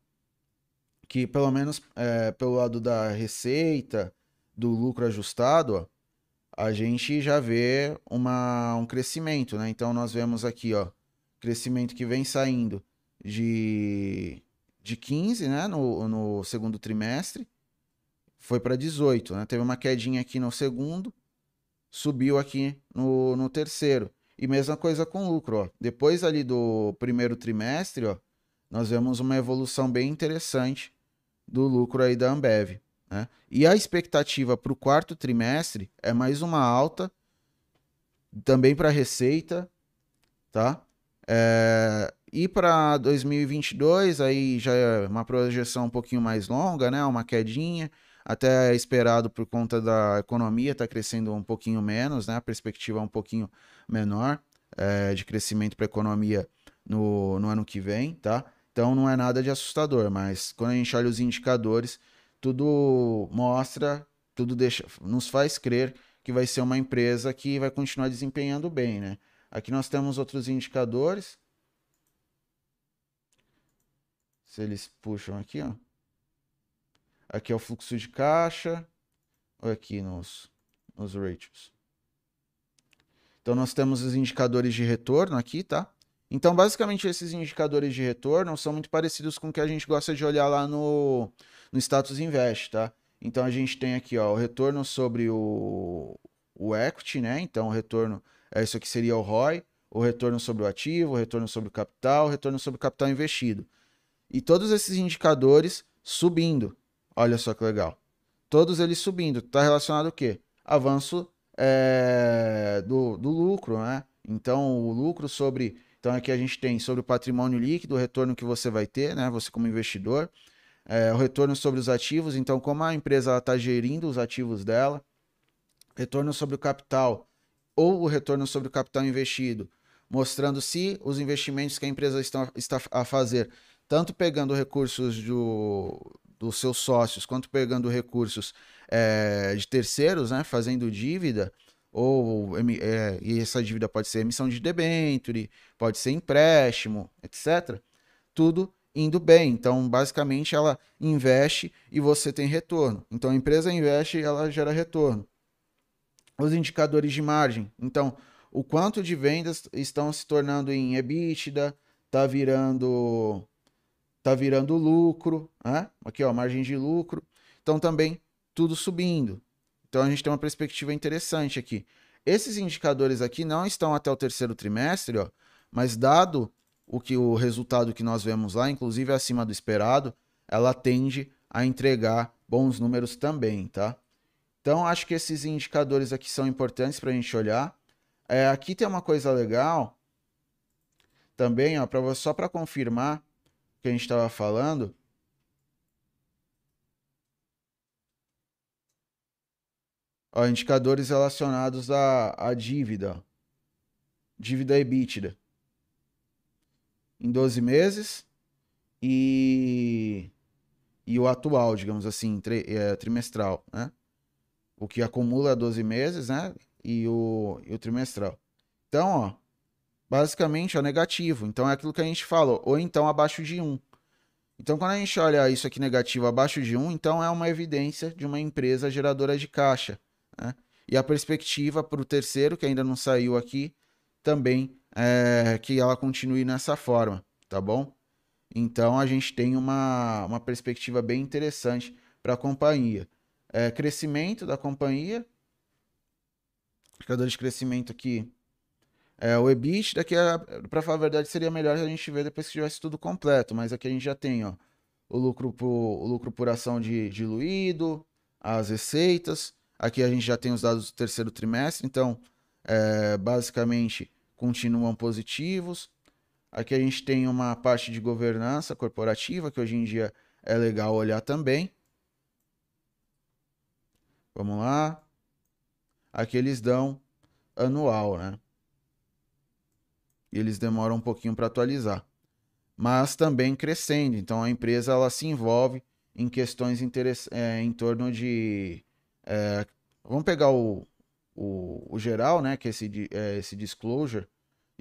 que pelo menos é, pelo lado da receita, do lucro ajustado, ó, a gente já vê uma, um crescimento, né? Então nós vemos aqui, ó, crescimento que vem saindo de, de 15, né, no, no segundo trimestre, foi para 18, né? Teve uma quedinha aqui no segundo, subiu aqui no, no terceiro. E mesma coisa com lucro, ó. Depois ali do primeiro trimestre, ó, nós vemos uma evolução bem interessante do lucro aí da Ambev. Né? E a expectativa para o quarto trimestre é mais uma alta, também para a receita, tá? É... E para 2022, aí já é uma projeção um pouquinho mais longa, né? Uma quedinha, até esperado por conta da economia está crescendo um pouquinho menos, né? A perspectiva é um pouquinho menor é, de crescimento para a economia no, no ano que vem, tá? Então não é nada de assustador, mas quando a gente olha os indicadores, tudo mostra, tudo deixa, nos faz crer que vai ser uma empresa que vai continuar desempenhando bem, né? Aqui nós temos outros indicadores. Se eles puxam aqui, ó. Aqui é o fluxo de caixa. Ou aqui nos, nos ratios. Então nós temos os indicadores de retorno aqui, tá? Então, basicamente, esses indicadores de retorno são muito parecidos com o que a gente gosta de olhar lá no, no Status Invest, tá? Então, a gente tem aqui ó, o retorno sobre o, o equity, né? Então, o retorno, é isso aqui seria o ROI, o retorno sobre o ativo, o retorno sobre o capital, o retorno sobre o capital investido. E todos esses indicadores subindo. Olha só que legal. Todos eles subindo. Está relacionado o quê? Avanço é, do, do lucro, né? Então, o lucro sobre então aqui a gente tem sobre o patrimônio líquido, o retorno que você vai ter, né? Você como investidor. É, o retorno sobre os ativos, então como a empresa está gerindo os ativos dela. Retorno sobre o capital ou o retorno sobre o capital investido, mostrando se os investimentos que a empresa está, está a fazer, tanto pegando recursos do, dos seus sócios, quanto pegando recursos é, de terceiros, né, fazendo dívida, ou é, e essa dívida pode ser emissão de debenture, pode ser empréstimo, etc. Tudo indo bem. Então, basicamente, ela investe e você tem retorno. Então, a empresa investe e ela gera retorno. Os indicadores de margem. Então, o quanto de vendas estão se tornando em EBITDA, tá virando tá virando lucro, né? Aqui, ó, margem de lucro. Então, também tudo subindo. Então a gente tem uma perspectiva interessante aqui. Esses indicadores aqui não estão até o terceiro trimestre, ó, mas dado o que o resultado que nós vemos lá, inclusive acima do esperado, ela tende a entregar bons números também, tá? Então acho que esses indicadores aqui são importantes para a gente olhar. É, aqui tem uma coisa legal também, ó, pra, só para confirmar que a gente estava falando. Ó, indicadores relacionados à, à dívida. Dívida EBITDA. Em 12 meses. E, e o atual, digamos assim, tri, é, trimestral, né? O que acumula 12 meses, né? E o, e o trimestral. Então, ó, basicamente é negativo. Então é aquilo que a gente falou, ou então abaixo de 1. Então, quando a gente olha isso aqui negativo abaixo de 1, então é uma evidência de uma empresa geradora de caixa. Né? E a perspectiva para o terceiro, que ainda não saiu aqui, também é que ela continue nessa forma, tá bom? Então a gente tem uma, uma perspectiva bem interessante para a companhia. É, crescimento da companhia, indicador de crescimento aqui é o EBIT, daqui para falar a verdade seria melhor a gente ver depois que tivesse tudo completo, mas aqui a gente já tem ó, o lucro por, o lucro por ação de, diluído, as receitas, Aqui a gente já tem os dados do terceiro trimestre, então é, basicamente continuam positivos. Aqui a gente tem uma parte de governança corporativa, que hoje em dia é legal olhar também. Vamos lá. Aqui eles dão anual, né? E eles demoram um pouquinho para atualizar. Mas também crescendo. Então a empresa ela se envolve em questões é, em torno de é, vamos pegar o, o, o, geral, né, que é esse, é, esse disclosure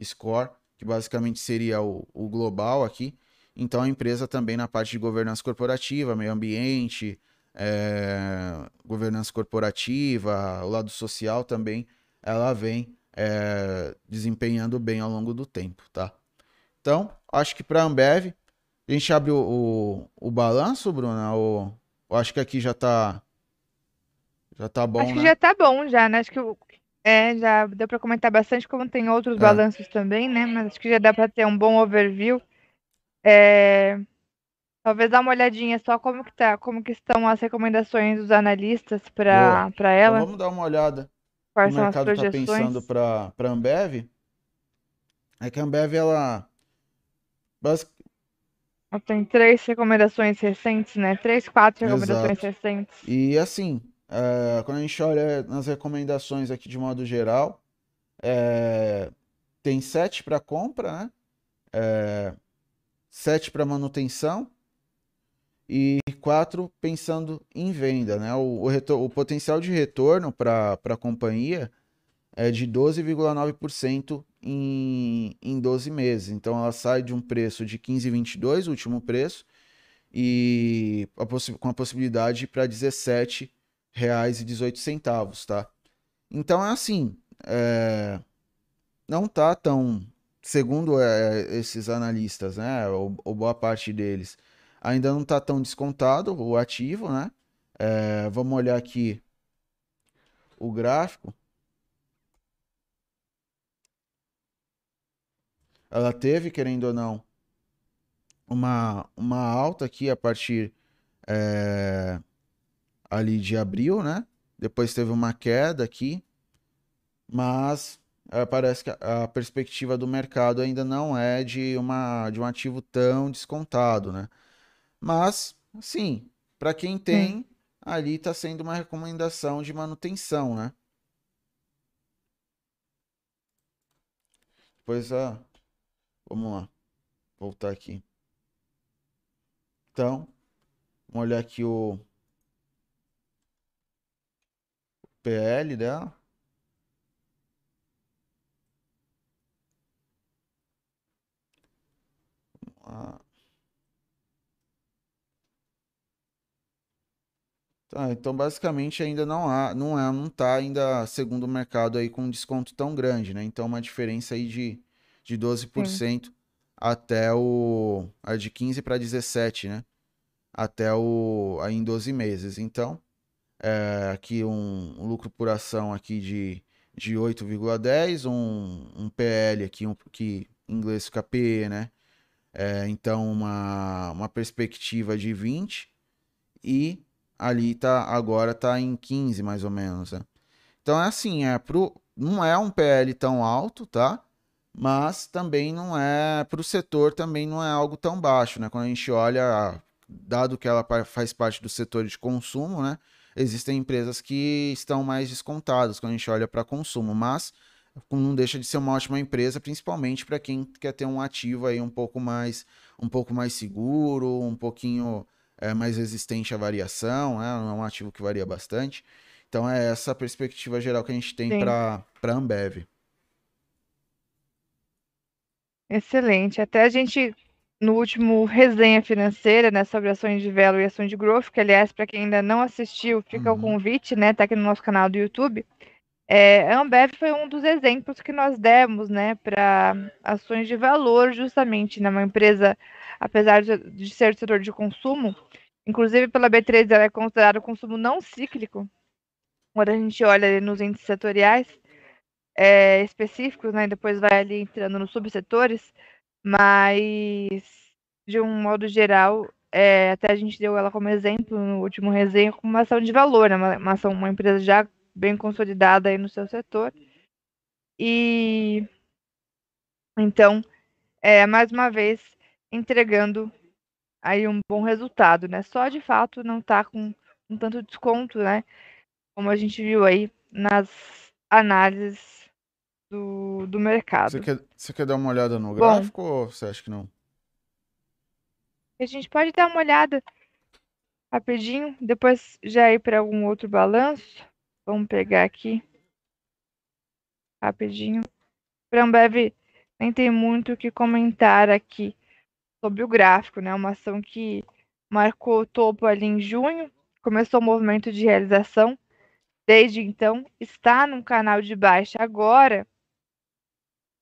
score, que basicamente seria o, o global aqui. Então a empresa também na parte de governança corporativa, meio ambiente, é, governança corporativa, o lado social também, ela vem é, desempenhando bem ao longo do tempo, tá? Então, acho que para a Ambev, a gente abre o, o, o balanço, Bruna? Ou, ou acho que aqui já tá já tá bom, Acho que né? já tá bom já, né? Acho que é, já deu para comentar bastante, como tem outros É. balanços também, né? Mas acho que já dá para ter um bom overview. É, Talvez dar uma olhadinha só como que tá, como que estão as recomendações dos analistas para para Então ela, vamos dar uma olhada quais o são mercado está projeções. pensando para para Ambev, é que a Ambev ela basic- Ela Tem três recomendações recentes, né? Três, quatro recomendações Exato. recentes. e assim, é, quando a gente olha nas recomendações aqui de modo geral, é, tem sete para compra, né? É, sete para manutenção e quatro pensando em venda, né? O, o, retor- o potencial de retorno para a companhia é de 12,9% em, em 12 meses. Então ela sai de um preço de 15,22, o último preço, e a com a possibilidade para R$ 17,18, tá? Então é assim, é, não tá tão, segundo é, esses analistas, né, ou, ou boa parte deles, ainda não tá tão descontado o ativo, né? É, vamos olhar aqui o gráfico. ela teve, querendo ou não, uma, uma alta aqui a partir é, ali de abril, né? Depois teve uma queda aqui, mas é, parece que a, a perspectiva do mercado ainda não é de, uma, de um ativo tão descontado, né? Mas, assim, para quem tem, ali está sendo uma recomendação de manutenção, né? Depois a. Vamos lá. Voltar aqui. Então, vamos olhar aqui o PL dela. Ah. Tá, então basicamente ainda não há, não é, não tá ainda segundo o mercado aí com um desconto tão grande, né? Então uma diferença aí de, de 12% até o a de 15 para 17, né? Até o aí em 12 meses. Então, é, aqui um, um lucro por ação aqui de, de 8,10, um, um PL aqui, um, que em inglês fica PE, né? É, então, uma, uma perspectiva de 20 e ali tá agora tá em 15 mais ou menos, né? Então é assim, é pro, não é um PL tão alto, tá? Mas também não é para o setor também não é algo tão baixo, né? Quando a gente olha, dado que ela faz parte do setor de consumo, né? Existem empresas que estão mais descontadas quando a gente olha para consumo, mas não deixa de ser uma ótima empresa, principalmente para quem quer ter um ativo aí um pouco mais um pouco mais seguro, um pouquinho é, mais resistente à variação, né? É um ativo que varia bastante. Então é essa a perspectiva geral que a gente tem para para Ambev. Excelente. Até a gente, no último resenha financeira, né, sobre ações de Velo e ações de Growth, que aliás, para quem ainda não assistiu, fica o Uhum. convite, né, tá aqui no nosso canal do YouTube. É, a Ambev foi um dos exemplos que nós demos, né, para ações de valor, justamente, né, uma empresa, apesar de, ser setor de consumo, inclusive pela B3 ela é considerada consumo não cíclico, quando a gente olha nos índices setoriais é, específicos, né, e depois vai ali entrando nos subsetores, mas de um modo geral, é, até a gente deu ela como exemplo no último resenha como uma ação de valor, né, uma, uma ação, uma empresa já bem consolidada aí no seu setor. E então, é, mais uma vez, entregando aí um bom resultado, né? Só de fato não tá com um tanto desconto, né? Como a gente viu aí nas análises do, do mercado. Você quer, você quer dar uma olhada no gráfico ou você acha que não? A gente pode dar uma olhada rapidinho, depois já ir para algum outro balanço. Vamos pegar aqui rapidinho. Para Ambev nem tem muito o que comentar aqui sobre o gráfico, né? Uma ação que marcou o topo ali em junho, começou o movimento de realização. Desde então, está num canal de baixa agora.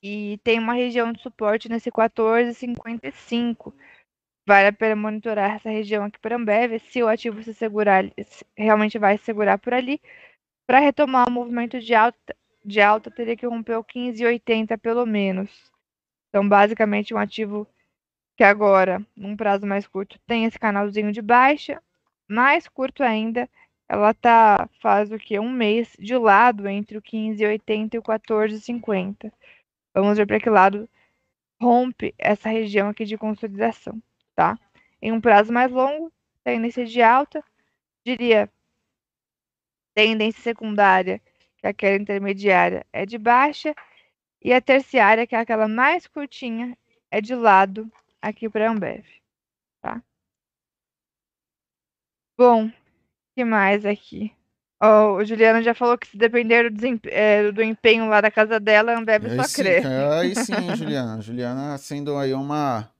e tem uma região de suporte nesse 14,55. Vale a pena monitorar essa região aqui para Ambev, se o ativo se segurar, se realmente vai se segurar por ali. Para retomar o movimento de alta, de alta, teria que romper o 15,80 pelo menos. Então, basicamente, um ativo que agora, num prazo mais curto, tem esse canalzinho de baixa. Mais curto ainda, ela tá faz o que? Um mês de lado entre o 15,80 e o 14,50. Vamos ver para que lado rompe essa região aqui de consolidação tá? Em um prazo mais longo, tendência de alta, diria tendência secundária, que é aquela intermediária, é de baixa, e a terciária, que é aquela mais curtinha, é de lado aqui para a Ambev, tá? Bom, que mais aqui? Oh, o Juliano já falou que se depender do, é, do empenho lá da casa dela, a Ambev Aí só sim, crê. aí sim, Juliana. Juliana sendo aí uma,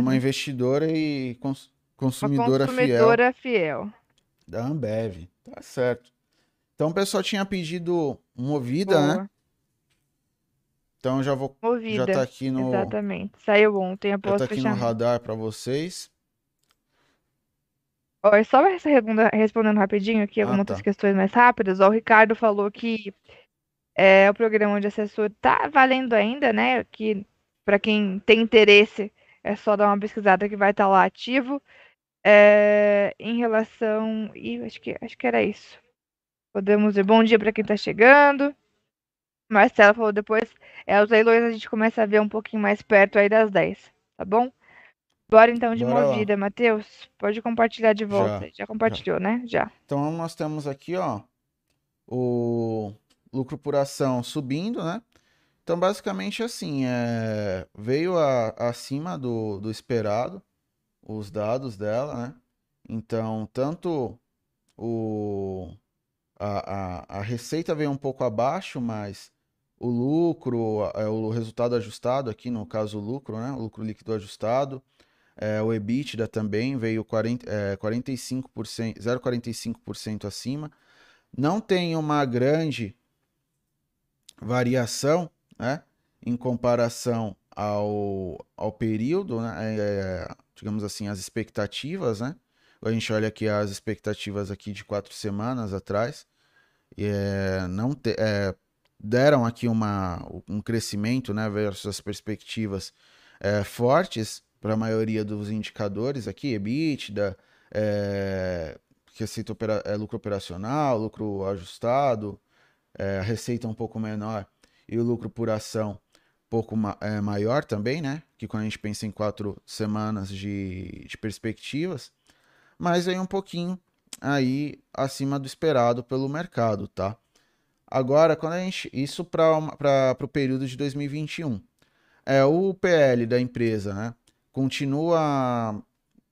uma investidora e cons- Uma consumidora, fiel consumidora fiel. da Ambev. Tá certo. Então o pessoal tinha pedido movida, né? Então já vou já Movida. tá aqui no Exatamente. Saiu ontem já após tá o aqui no radar para vocês. Ó, e só respondendo, rapidinho aqui Ah, algumas outras tá. questões mais rápidas. Ó, o Ricardo falou que é, o programa de assessor tá valendo ainda, né? Que para quem tem interesse é só dar uma pesquisada que vai estar lá ativo. É, em relação. Ih, acho que, acho que era isso. Podemos ver. Bom dia para quem está chegando. Marcela falou depois. É, os leilões a gente começa a ver um pouquinho mais perto aí das 10, tá bom? Bora então de Bora movida, Matheus. Pode compartilhar de volta. Já, Já, compartilhou, né? Já. Então nós temos aqui, ó, o lucro por ação subindo, né? Então basicamente assim, é, veio a- acima do, do esperado os dados dela, né? Então tanto o a, a, a receita veio um pouco abaixo, mas o lucro, é, o resultado ajustado aqui, no caso o lucro, né? O lucro líquido ajustado, é, o EBITDA também veio 40, é, 45%, 0,45% acima. Não tem uma grande variação, né? Em comparação ao, ao período, né? é, digamos assim, as expectativas, né? A gente olha aqui as expectativas aqui de quatro semanas atrás, é, não te- é, deram aqui uma, um crescimento, né? Versus as perspectivas é, fortes para a maioria dos indicadores aqui, EBITDA, é, receita opera, é, lucro operacional, lucro ajustado, é, receita um pouco menor e o lucro por ação pouco ma- é, maior também, né? Que quando a gente pensa em quatro semanas de, de perspectivas, mas aí um pouquinho aí acima do esperado pelo mercado, tá? Agora, quando a gente. Isso para o período de 2021. É, o PL da empresa, né? Continua.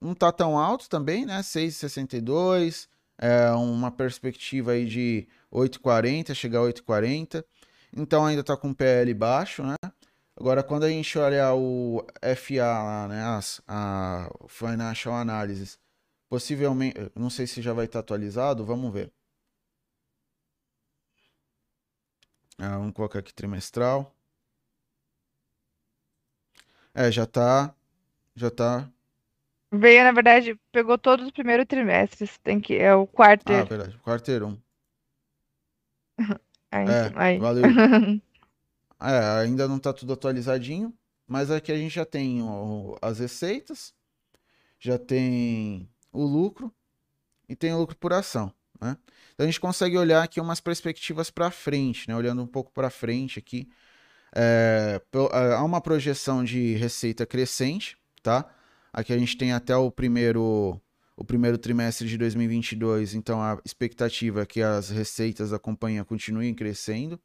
Não tá tão alto também, né? 6,62. É uma perspectiva aí de 8,40, chegar a 8,40. Então ainda tá com PL baixo, né? Agora, quando a gente olha o FA lá, né? As, a Financial Analysis, possivelmente. Não sei se já vai estar atualizado, vamos ver. Ah, vamos colocar aqui trimestral. É, já tá. Já tá. Veio, na verdade, pegou todos os primeiros trimestres. Tem que. É o quarto. Ah, verdade. Quarteirão. Aí, É, então, aí. valeu. É, ainda não tá tudo atualizadinho, mas aqui a gente já tem as receitas, já tem o lucro e tem o lucro por ação, né? Então a gente consegue olhar aqui umas perspectivas para frente, né? Olhando um pouco para frente aqui, é, há uma projeção de receita crescente, tá? Aqui a gente tem até o primeiro o primeiro trimestre de 2022, então a expectativa é que as receitas da companhia continuem crescendo,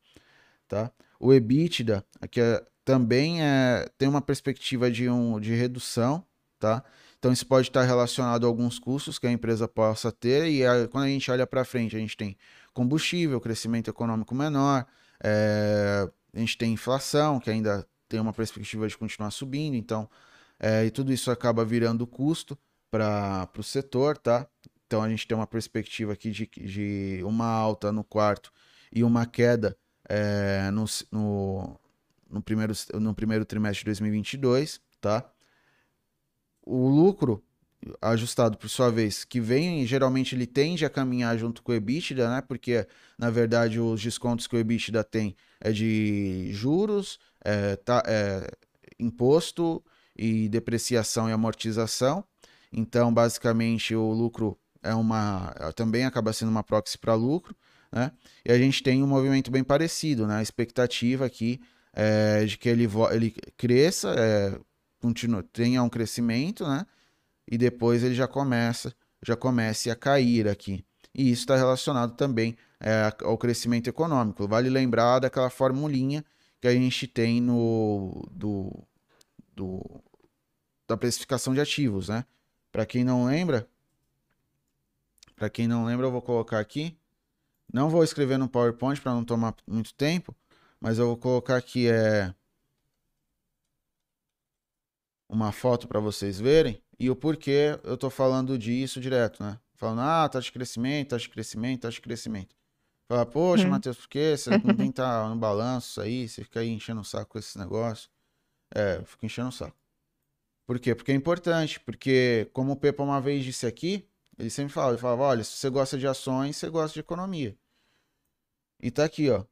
tá? O EBITDA aqui é- também é, tem uma perspectiva de, um, de redução, tá? Então isso pode estar relacionado a alguns custos que a empresa possa ter e a- quando a gente olha para frente, a gente tem combustível, crescimento econômico menor, é, a gente tem inflação, que ainda tem uma perspectiva de continuar subindo, então é, e tudo isso acaba virando custo para o setor, tá? Então a gente tem uma perspectiva aqui de, de uma alta no quarto e uma queda é, no, no, no, primeiro, no primeiro trimestre de 2022, tá? O lucro ajustado por sua vez, que vem, geralmente ele tende a caminhar junto com o EBITDA, né? Porque, na verdade, os descontos que o EBITDA tem é de juros, é, tá, é, imposto e depreciação e amortização. Então, basicamente, o lucro é uma também acaba sendo uma proxy para lucro, né? E a gente tem um movimento bem parecido, né? A expectativa aqui é de que ele, ele cresça, é, continue, tenha um crescimento, né? E depois ele já começa, já comece a cair aqui. E isso está relacionado também é, ao crescimento econômico. Vale lembrar daquela formulinha que a gente tem no do, do da precificação de ativos, né? Para quem não lembra, para quem não lembra, eu vou colocar aqui. Não vou escrever no PowerPoint para não tomar muito tempo, mas eu vou colocar aqui é uma foto para vocês verem e o porquê eu tô falando disso direto, né? Falando, ah, taxa de crescimento, taxa de crescimento, taxa de crescimento. Fala, poxa, hum. Matheus, por que você não tem tá no balanço aí? Você fica aí enchendo o saco com esse negócio. É, eu fico enchendo o saco. Por quê? Porque é importante, porque como o Pepa uma vez disse aqui, ele sempre fala, ele falava, olha, se você gosta de ações, você gosta de economia. E tá aqui, ó.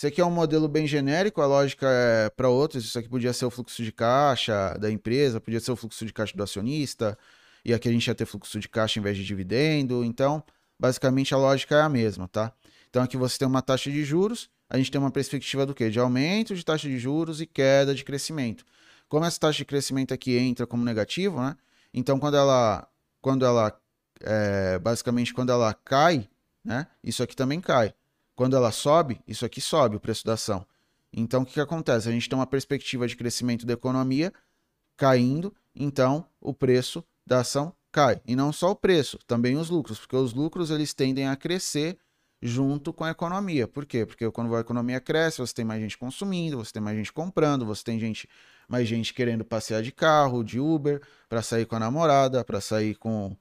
Isso aqui é um modelo bem genérico, a lógica é para outros. Isso aqui podia ser o fluxo de caixa da empresa, podia ser o fluxo de caixa do acionista, e aqui a gente ia ter fluxo de caixa em vez de dividendo. Então, basicamente a lógica é a mesma, tá? Então aqui você tem uma taxa de juros, a gente tem uma perspectiva do quê? De aumento de taxa de juros e queda de crescimento. Como essa taxa de crescimento aqui entra como negativo, né? Então, quando ela, quando ela é, basicamente, quando ela cai, né? Isso aqui também cai. Quando ela sobe, isso aqui sobe o preço da ação. Então, o que, que acontece? A gente tem uma perspectiva de crescimento da economia caindo, então o preço da ação cai. E não só o preço, também os lucros, porque os lucros eles tendem a crescer junto com a economia. Por quê? Porque quando a economia cresce, você tem mais gente consumindo, você tem mais gente comprando, você tem gente mais gente querendo passear de carro, de Uber, para sair com a namorada, para sair com,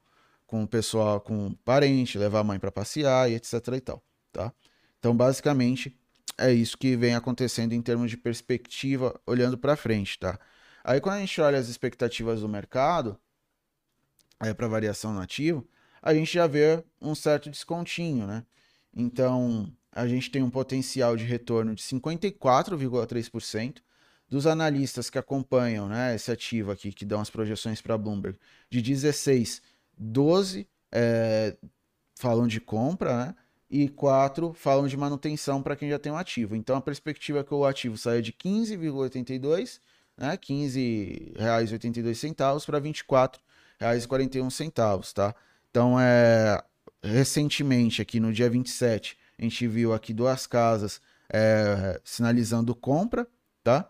com o pessoal, com parente, levar a mãe para passear e etc e tal, tá? Então, basicamente, é isso que vem acontecendo em termos de perspectiva olhando para frente, tá? Aí quando a gente olha as expectativas do mercado, é para variação no ativo, a gente já vê um certo descontinho, né? Então, a gente tem um potencial de retorno de 54,3%, dos analistas que acompanham né, esse ativo aqui, que dão as projeções para Bloomberg, de 16, 12 é, falam de compra, né? E 4 falam de manutenção para quem já tem um ativo. Então a perspectiva é que o ativo saia de 15,82, né? 15,82 para R$ 24,41, tá? Então é recentemente aqui no dia 27, a gente viu aqui duas casas é, sinalizando compra, tá?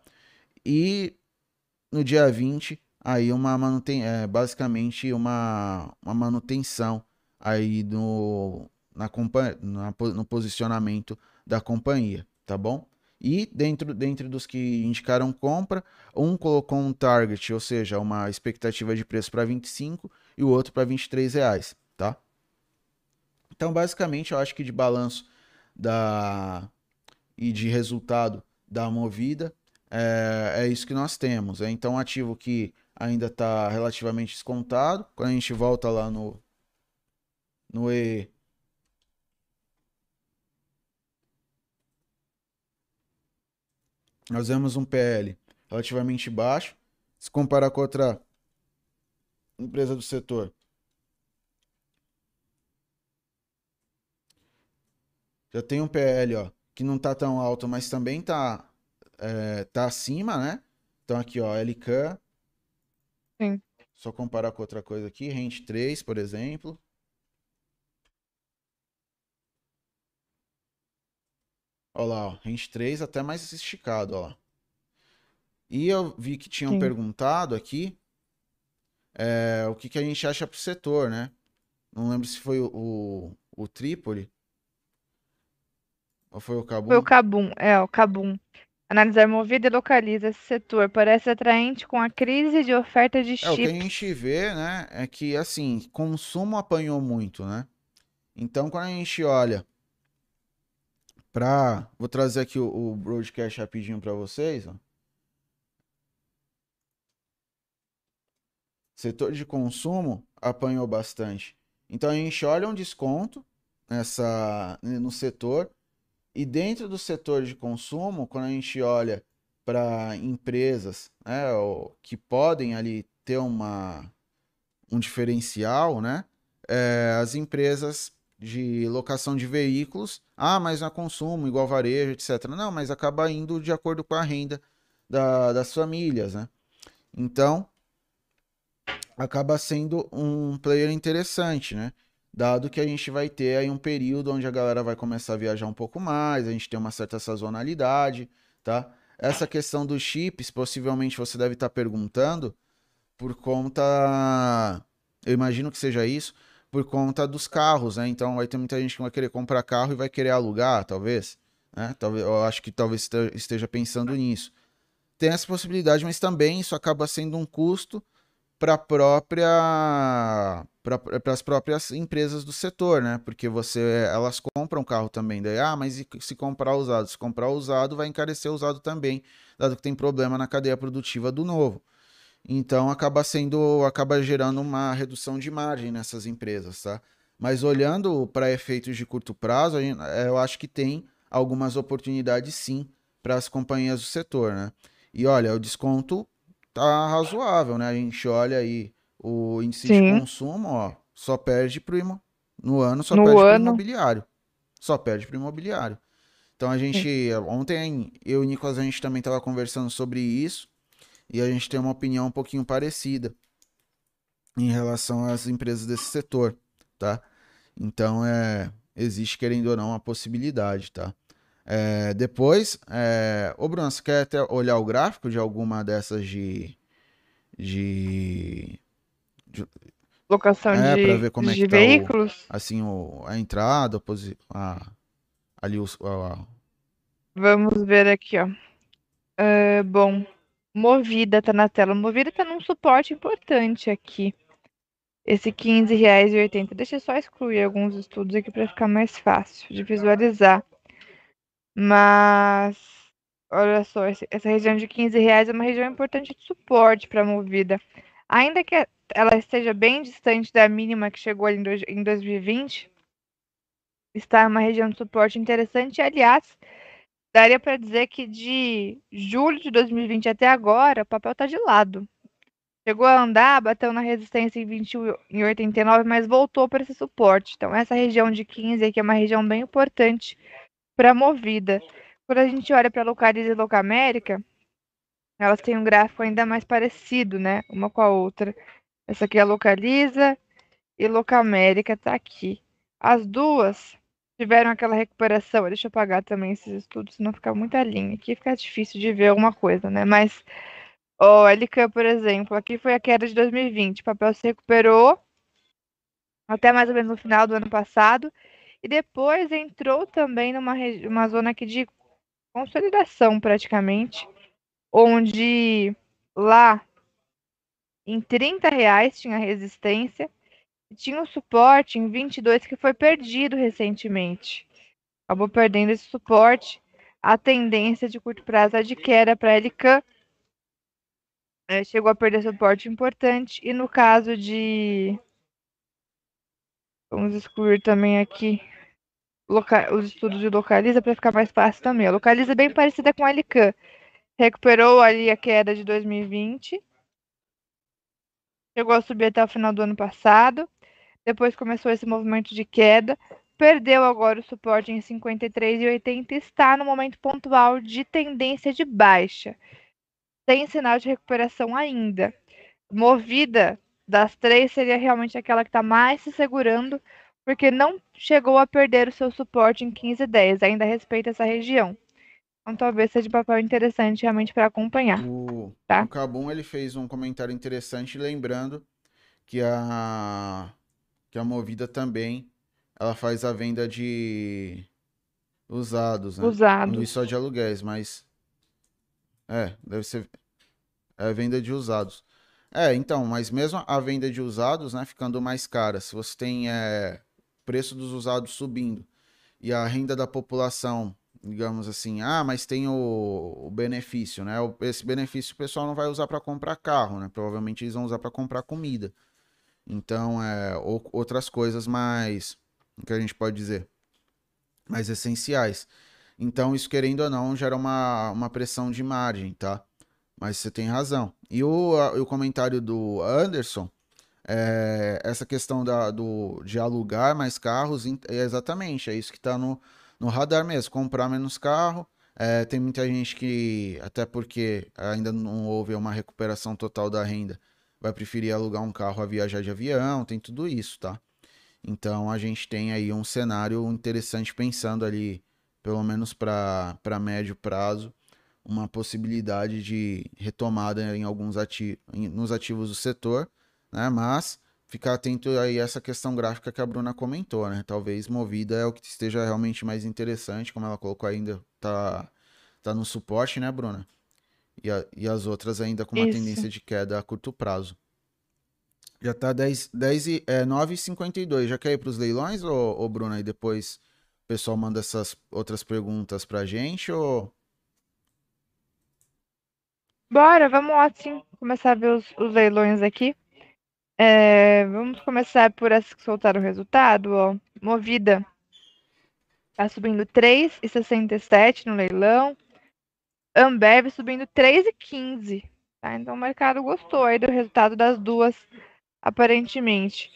E no dia 20, aí uma manuten é, basicamente uma, uma manutenção aí no, na, na, no posicionamento da companhia, tá bom? E dentro, dentro dos que indicaram compra, um colocou um target, ou seja, uma expectativa de preço para 25 e o outro para 23 reais, tá? Então, basicamente, eu acho que de balanço da e de resultado da movida, é, é isso que nós temos. É então um ativo que ainda está relativamente descontado. Quando a gente volta lá no, no E. Nós vemos um PL relativamente baixo. Se comparar com outra empresa do setor. Já tem um PL, ó, que não está tão alto, mas também está é, tá acima, né? Então aqui, ó, LK. Sim. Só comparar com outra coisa aqui, Rente 3, por exemplo. Olha lá, ó, Rente 3 até mais esticado, ó. E eu vi que tinham Sim. perguntado aqui é, o que, que a gente acha pro setor, né? Não lembro se foi o, o, o Trípoli ou foi o Cabum. Foi o Cabum, é, o Cabum. Analisar movida e localiza esse setor. Parece atraente com a crise de oferta de chips. É, o que a gente vê, né, é que, assim, consumo apanhou muito, né? Então, quando a gente olha Pra... Vou trazer aqui o, o broadcast rapidinho para vocês. Ó. Setor de consumo apanhou bastante. Então a gente olha um desconto nessa, no setor e dentro do setor de consumo, quando a gente olha para empresas né, que podem ali ter uma, um diferencial, né? É, as empresas de locação de veículos, ah, mas não é consumo, igual varejo, etc. Não, mas acaba indo de acordo com a renda da, das famílias, né? Então, acaba sendo um player interessante, né? Dado que a gente vai ter aí um período onde a galera vai começar a viajar um pouco mais, a gente tem uma certa sazonalidade, tá? Essa questão dos chips, possivelmente você deve estar perguntando por conta. Eu imagino que seja isso, por conta dos carros, né? Então vai ter muita gente que vai querer comprar carro e vai querer alugar, talvez. Né? Talvez, eu acho que talvez esteja pensando nisso. Tem essa possibilidade, mas também isso acaba sendo um custo para própria para as próprias empresas do setor, né? Porque você elas compram carro também, daí ah, mas se comprar usado, se comprar usado vai encarecer usado também, dado que tem problema na cadeia produtiva do novo. Então acaba sendo acaba gerando uma redução de margem nessas empresas, tá? Mas olhando para efeitos de curto prazo, eu acho que tem algumas oportunidades sim para as companhias do setor, né? E olha, o desconto tá razoável, né? A gente olha aí o índice Sim. de consumo, ó, só perde pro imo... no ano só no perde ano. pro imobiliário. Só perde pro imobiliário. Então a gente Sim. ontem eu e o Nicolas a gente também estava conversando sobre isso e a gente tem uma opinião um pouquinho parecida em relação às empresas desse setor, tá? Então é existe querendo ou não a possibilidade, tá? É, depois, é... ô Bruno, você quer até olhar o gráfico de alguma dessas de. de. de... Locação é, de, ver como de é que veículos? Tá o, assim, o, a entrada, a, ali os. A... Vamos ver aqui, ó. Uh, bom, Movida tá na tela. Movida tá num suporte importante aqui. Esse R$15,80. Deixa eu só excluir alguns estudos aqui para ficar mais fácil de visualizar. Mas, olha só, essa região de 15 reais é uma região importante de suporte para a movida. Ainda que ela esteja bem distante da mínima que chegou ali em 2020, está uma região de suporte interessante. Aliás, daria para dizer que de julho de 2020 até agora, o papel está de lado. Chegou a andar, bateu na resistência em 21 em 89, mas voltou para esse suporte. Então, essa região de 15 aqui é uma região bem importante para movida. Quando a gente olha para Localiza e Locamérica, elas têm um gráfico ainda mais parecido, né? Uma com a outra. Essa aqui é a Localiza e Locamérica está aqui. As duas tiveram aquela recuperação. Deixa eu apagar também esses estudos, senão fica muita linha. Aqui fica difícil de ver alguma coisa, né? Mas o LK, por exemplo, aqui foi a queda de 2020. O papel se recuperou até mais ou menos no final do ano passado e depois entrou também numa uma zona aqui de consolidação praticamente, onde lá em 30 reais tinha resistência tinha um suporte em 22 que foi perdido recentemente. Acabou perdendo esse suporte. A tendência de curto prazo é de queda para a LK. É, chegou a perder suporte importante. E no caso de Vamos excluir também aqui os estudos de localiza para ficar mais fácil também. A localiza é bem parecida com a LCAN. Recuperou ali a queda de 2020. Chegou a subir até o final do ano passado. Depois começou esse movimento de queda. Perdeu agora o suporte em 53,80 e está no momento pontual de tendência de baixa. Sem sinal de recuperação ainda. Movida das três seria realmente aquela que está mais se segurando, porque não chegou a perder o seu suporte em 15,10, ainda respeita essa região. Então talvez seja um papel interessante realmente para acompanhar. O, tá? o Cabum ele fez um comentário interessante lembrando que a que a Movida também ela faz a venda de usados, né? Usados. Não só de aluguéis, mas é, deve ser é venda de usados. É, então, mas mesmo a venda de usados, né, ficando mais cara, se você tem é, preço dos usados subindo e a renda da população digamos assim, ah, mas tem o, o benefício, né? O- Esse benefício o pessoal não vai usar para comprar carro, né? Provavelmente eles vão usar para comprar comida. Então, é, ou outras coisas mais, o que a gente pode dizer, mais essenciais. Então, isso querendo ou não, gera uma, uma pressão de margem, tá? Mas você tem razão. E o, a- o comentário do Anderson, é, essa questão da, do, de alugar mais carros, é exatamente, é isso que está no, no radar mesmo, comprar menos carro. É, tem muita gente que, até porque ainda não houve uma recuperação total da renda, vai preferir alugar um carro a viajar de avião, tem tudo isso, tá? Então a gente tem aí um cenário interessante pensando ali, pelo menos para médio prazo, uma possibilidade de retomada em alguns ati em- nos ativos do setor, né? Mas ficar atento aí a essa questão gráfica que a Bruna comentou, né? Talvez movida é o que esteja realmente mais interessante, como ela colocou ainda, tá, tá no suporte, né, Bruna? E, a- e as outras ainda com uma Isso. tendência de queda a curto prazo. Já tá 10, 10 e, é, 9,52. Já quer ir para os leilões, ô, ô Bruna? E depois o pessoal manda essas outras perguntas pra gente, ou... Bora, vamos lá sim. Começar a ver os, os leilões aqui. É, vamos começar por essas que soltaram o resultado, ó. Movida. Tá subindo 3,67 no leilão. Ambev subindo 3,15. Tá? Então o mercado gostou aí do resultado das duas, aparentemente.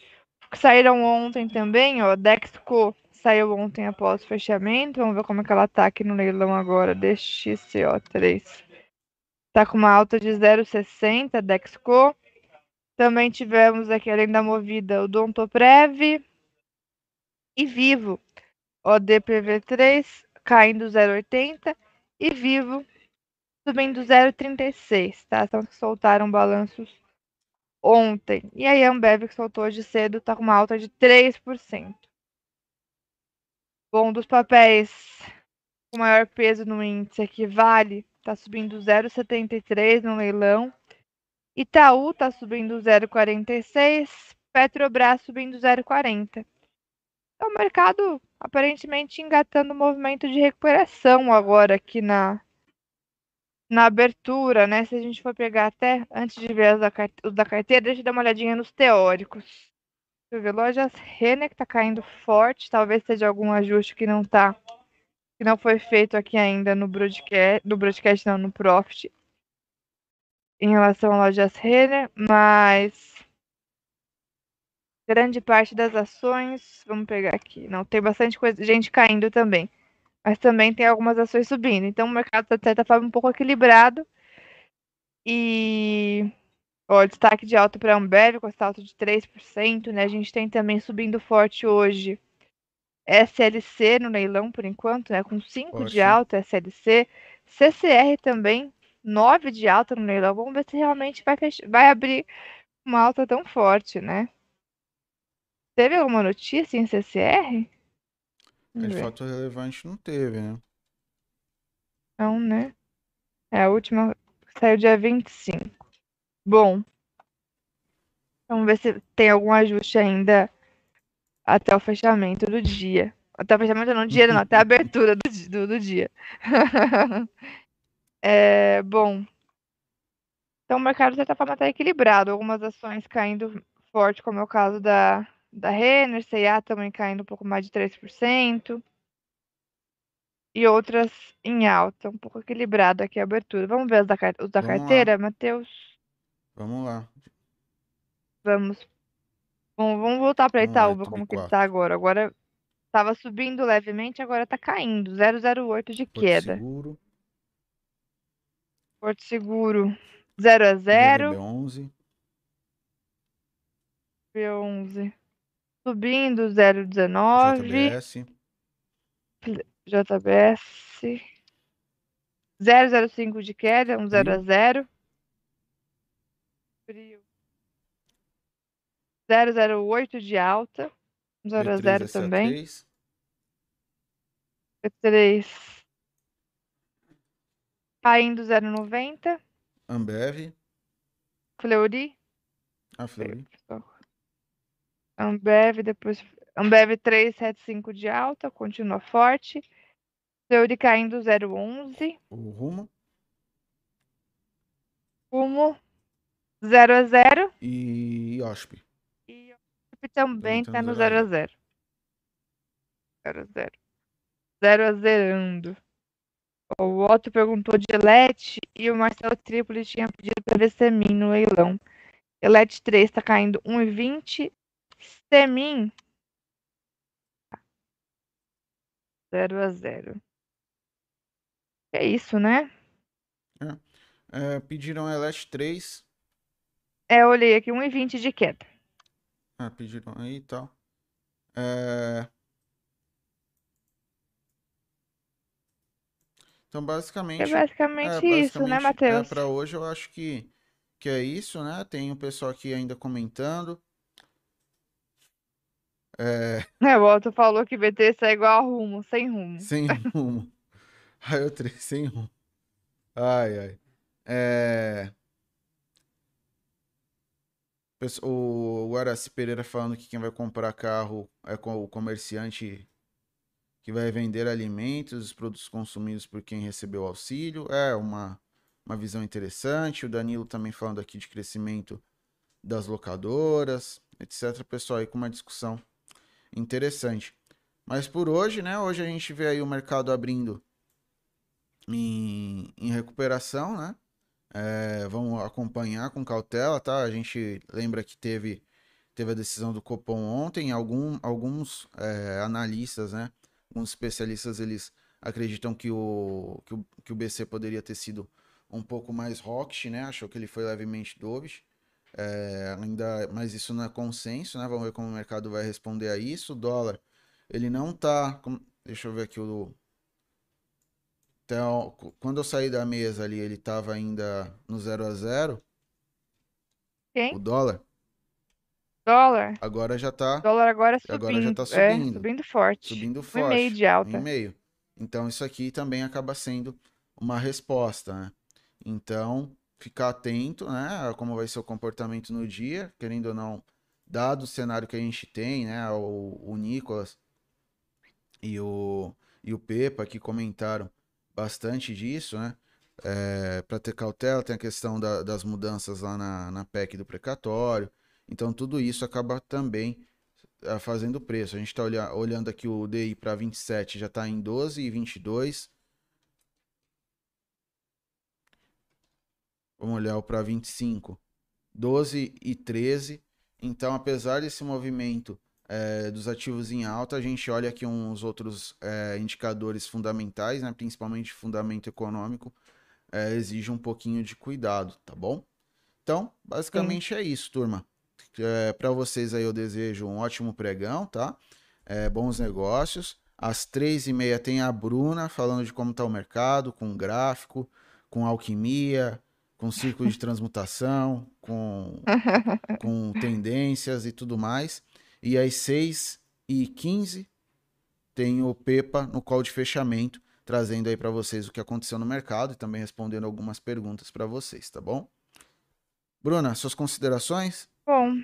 Que saíram ontem também, ó. Dexco saiu ontem após o fechamento. Vamos ver como é que ela tá aqui no leilão agora. DXCO3. Tá com uma alta de 0,60, Dexco. Também tivemos aqui, além da movida, o Dontoprev e Vivo. ODPV3 caindo 0,80 e Vivo subindo 0,36, tá? São os que soltaram balanços ontem. E aí a Ambev, que soltou hoje cedo, tá com uma alta de 3%. Bom, dos papéis com maior peso no índice aqui, Vale tá subindo 0,73 no leilão. Itaú tá subindo 0,46, Petrobras subindo 0,40. Então, o mercado aparentemente engatando um movimento de recuperação agora aqui na, na abertura, né? Se a gente for pegar até antes de ver os da, car- os da carteira, deixa eu dar uma olhadinha nos teóricos. Deixa eu ver, lojas Renner que tá caindo forte, talvez seja algum ajuste que não tá, que não foi feito aqui ainda no broadcast, no broadcast não, no Profit em relação a lojas Renner, mas grande parte das ações, vamos pegar aqui, não, tem bastante coisa, gente caindo também, mas também tem algumas ações subindo, então o mercado está de certa forma um pouco equilibrado e ó, destaque de alta para a Ambev com essa alta de 3%, né, a gente tem também subindo forte hoje SLC no leilão por enquanto, né, com 5 de Ótimo. alta SLC, CCR também 9 de alta no leilão. Vamos ver se realmente vai, vai abrir uma alta tão forte, né? Teve alguma notícia em CCR? Vamos De ver. fato relevante não teve, né? Não, né? É, a última saiu dia 25. Bom, vamos ver se tem algum ajuste ainda até o fechamento do dia. Até o fechamento não, dia não, até a abertura do, do, do dia. É, bom, então o mercado de certa forma está equilibrado. Algumas ações caindo forte, como é o caso da, da Renner, C&A também caindo um pouco mais de 3%. E outras em alta, um pouco equilibrado aqui a abertura. Vamos ver os da, os da Vamos carteira, Matheus? Vamos lá. Vamos. Bom, vamos voltar para Itaúba, Tube como que ele 4. tá agora. Agora estava subindo levemente, agora está caindo. 0,08 de Porto queda. Seguro, Porto Seguro 0 a 0. VRB11, B11 subindo 0,19. JBS, JBS 005 de queda, um 0 a 0. Frio. 008 de alta, um 0 a 0 também. B3, P3 caindo 0,90. Ambev, Fleury, a Fleury, Ambev, depois Ambev 375 de alta, continua forte. Fleury caindo 0,11. O rumo. Rumo 0 a 0. E OSP. E o Felipe também Também tá tá no no 0 a 0 a 0. 0 a 0. 0 a zerando. O Otto perguntou de Elete e o Marcelo Tripoli tinha pedido para ver Semin no leilão. Elete 3 tá caindo 1,20. Semin 0 a 0. É isso, né? É, pediram Elast 3. É, eu olhei aqui 1,20 de queda. Ah, pediram aí e tal. É... Então, basicamente. É basicamente É, isso, né, basicamente, Matheus? É, para hoje eu acho que, que é isso, né? Tem o pessoal aqui ainda comentando. É, É, o Otto falou que BT é igual a rumo, sem rumo. sem rumo. Raio 3 sem rumo. Ai, ai. É... O Guaraci Pereira falando que quem vai comprar carro é o comerciante que vai vender alimentos, os produtos consumidos por quem recebeu auxílio. É uma, uma visão interessante. O Danilo também falando aqui de crescimento das locadoras, etc. Pessoal, aí com uma discussão interessante. Mas por hoje, né? Hoje a gente vê aí o mercado abrindo em, em recuperação, né? É, vamos acompanhar com cautela, tá? A gente lembra que teve, teve a decisão do Copom ontem. Algum, alguns é, analistas, né? Alguns especialistas, eles acreditam que o, que o, que o BC poderia ter sido um pouco mais hawkish, né? Achou que ele foi levemente dovish. É, ainda, mas isso não é consenso, né? Vamos ver como o mercado vai responder a isso. O dólar, ele não tá. Deixa eu ver aqui o. Então, quando eu saí da mesa ali, ele tava ainda no 0 a 0 Quem? o dólar. Dólar. Agora já tá Dólar agora subindo. Agora já tá É, subindo. subindo forte. subindo Um e forte. meio de um alta. e meio. Então isso aqui também acaba sendo uma resposta, né? Então, ficar atento, né, a como vai ser o comportamento no dia, querendo ou não, dado o cenário que a gente tem, né, o, o Nicolas e o, e o Pepa que comentaram bastante disso, né? para ter cautela, tem a questão da- das mudanças lá na, na PEC do precatório. Então, tudo isso acaba também ah, fazendo preço. A gente está olhando aqui o DI para 27 já está em 12,22. Vamos olhar o para 25, 12 e 13. Então, apesar desse movimento eh, dos ativos em alta, a gente olha aqui uns outros eh, indicadores fundamentais, né? principalmente fundamento econômico, eh, exige um pouquinho de cuidado, tá bom? Então, basicamente é isso, turma. para vocês aí eu desejo um ótimo pregão, tá? Bons negócios. Às três e meia tem a Bruna falando de como está o mercado, com gráfico, com alquimia, com círculo de transmutação, com, com tendências e tudo mais. E às 6 e 15 tem o Pepa no call de fechamento, trazendo aí para vocês o que aconteceu no mercado e também respondendo algumas perguntas para vocês, tá bom? Bruna, suas considerações? Bom,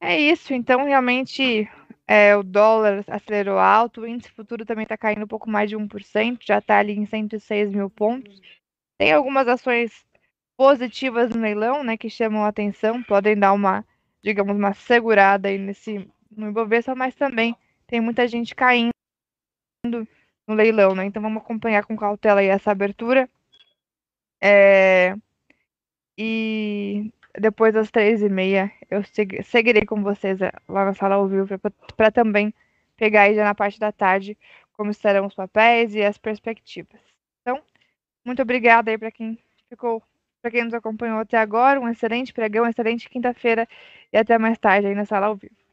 é isso. Então, realmente, é, o dólar acelerou alto, o índice futuro também está caindo um pouco mais de 1%, já está ali em 106 mil pontos. Tem algumas ações positivas no leilão, né, que chamam a atenção, podem dar uma, digamos, uma segurada aí nesse, no Ibovespa, mas também tem muita gente caindo no leilão, né? Então vamos acompanhar com cautela aí essa abertura. É, E depois das três e meia eu segui- seguirei com vocês eh, lá na sala ao vivo para também pegar aí já na parte da tarde como estarão os papéis e as perspectivas. Então, muito obrigada aí para quem ficou, para quem nos acompanhou até agora. Um excelente pregão, uma excelente quinta-feira e até mais tarde aí na sala ao vivo.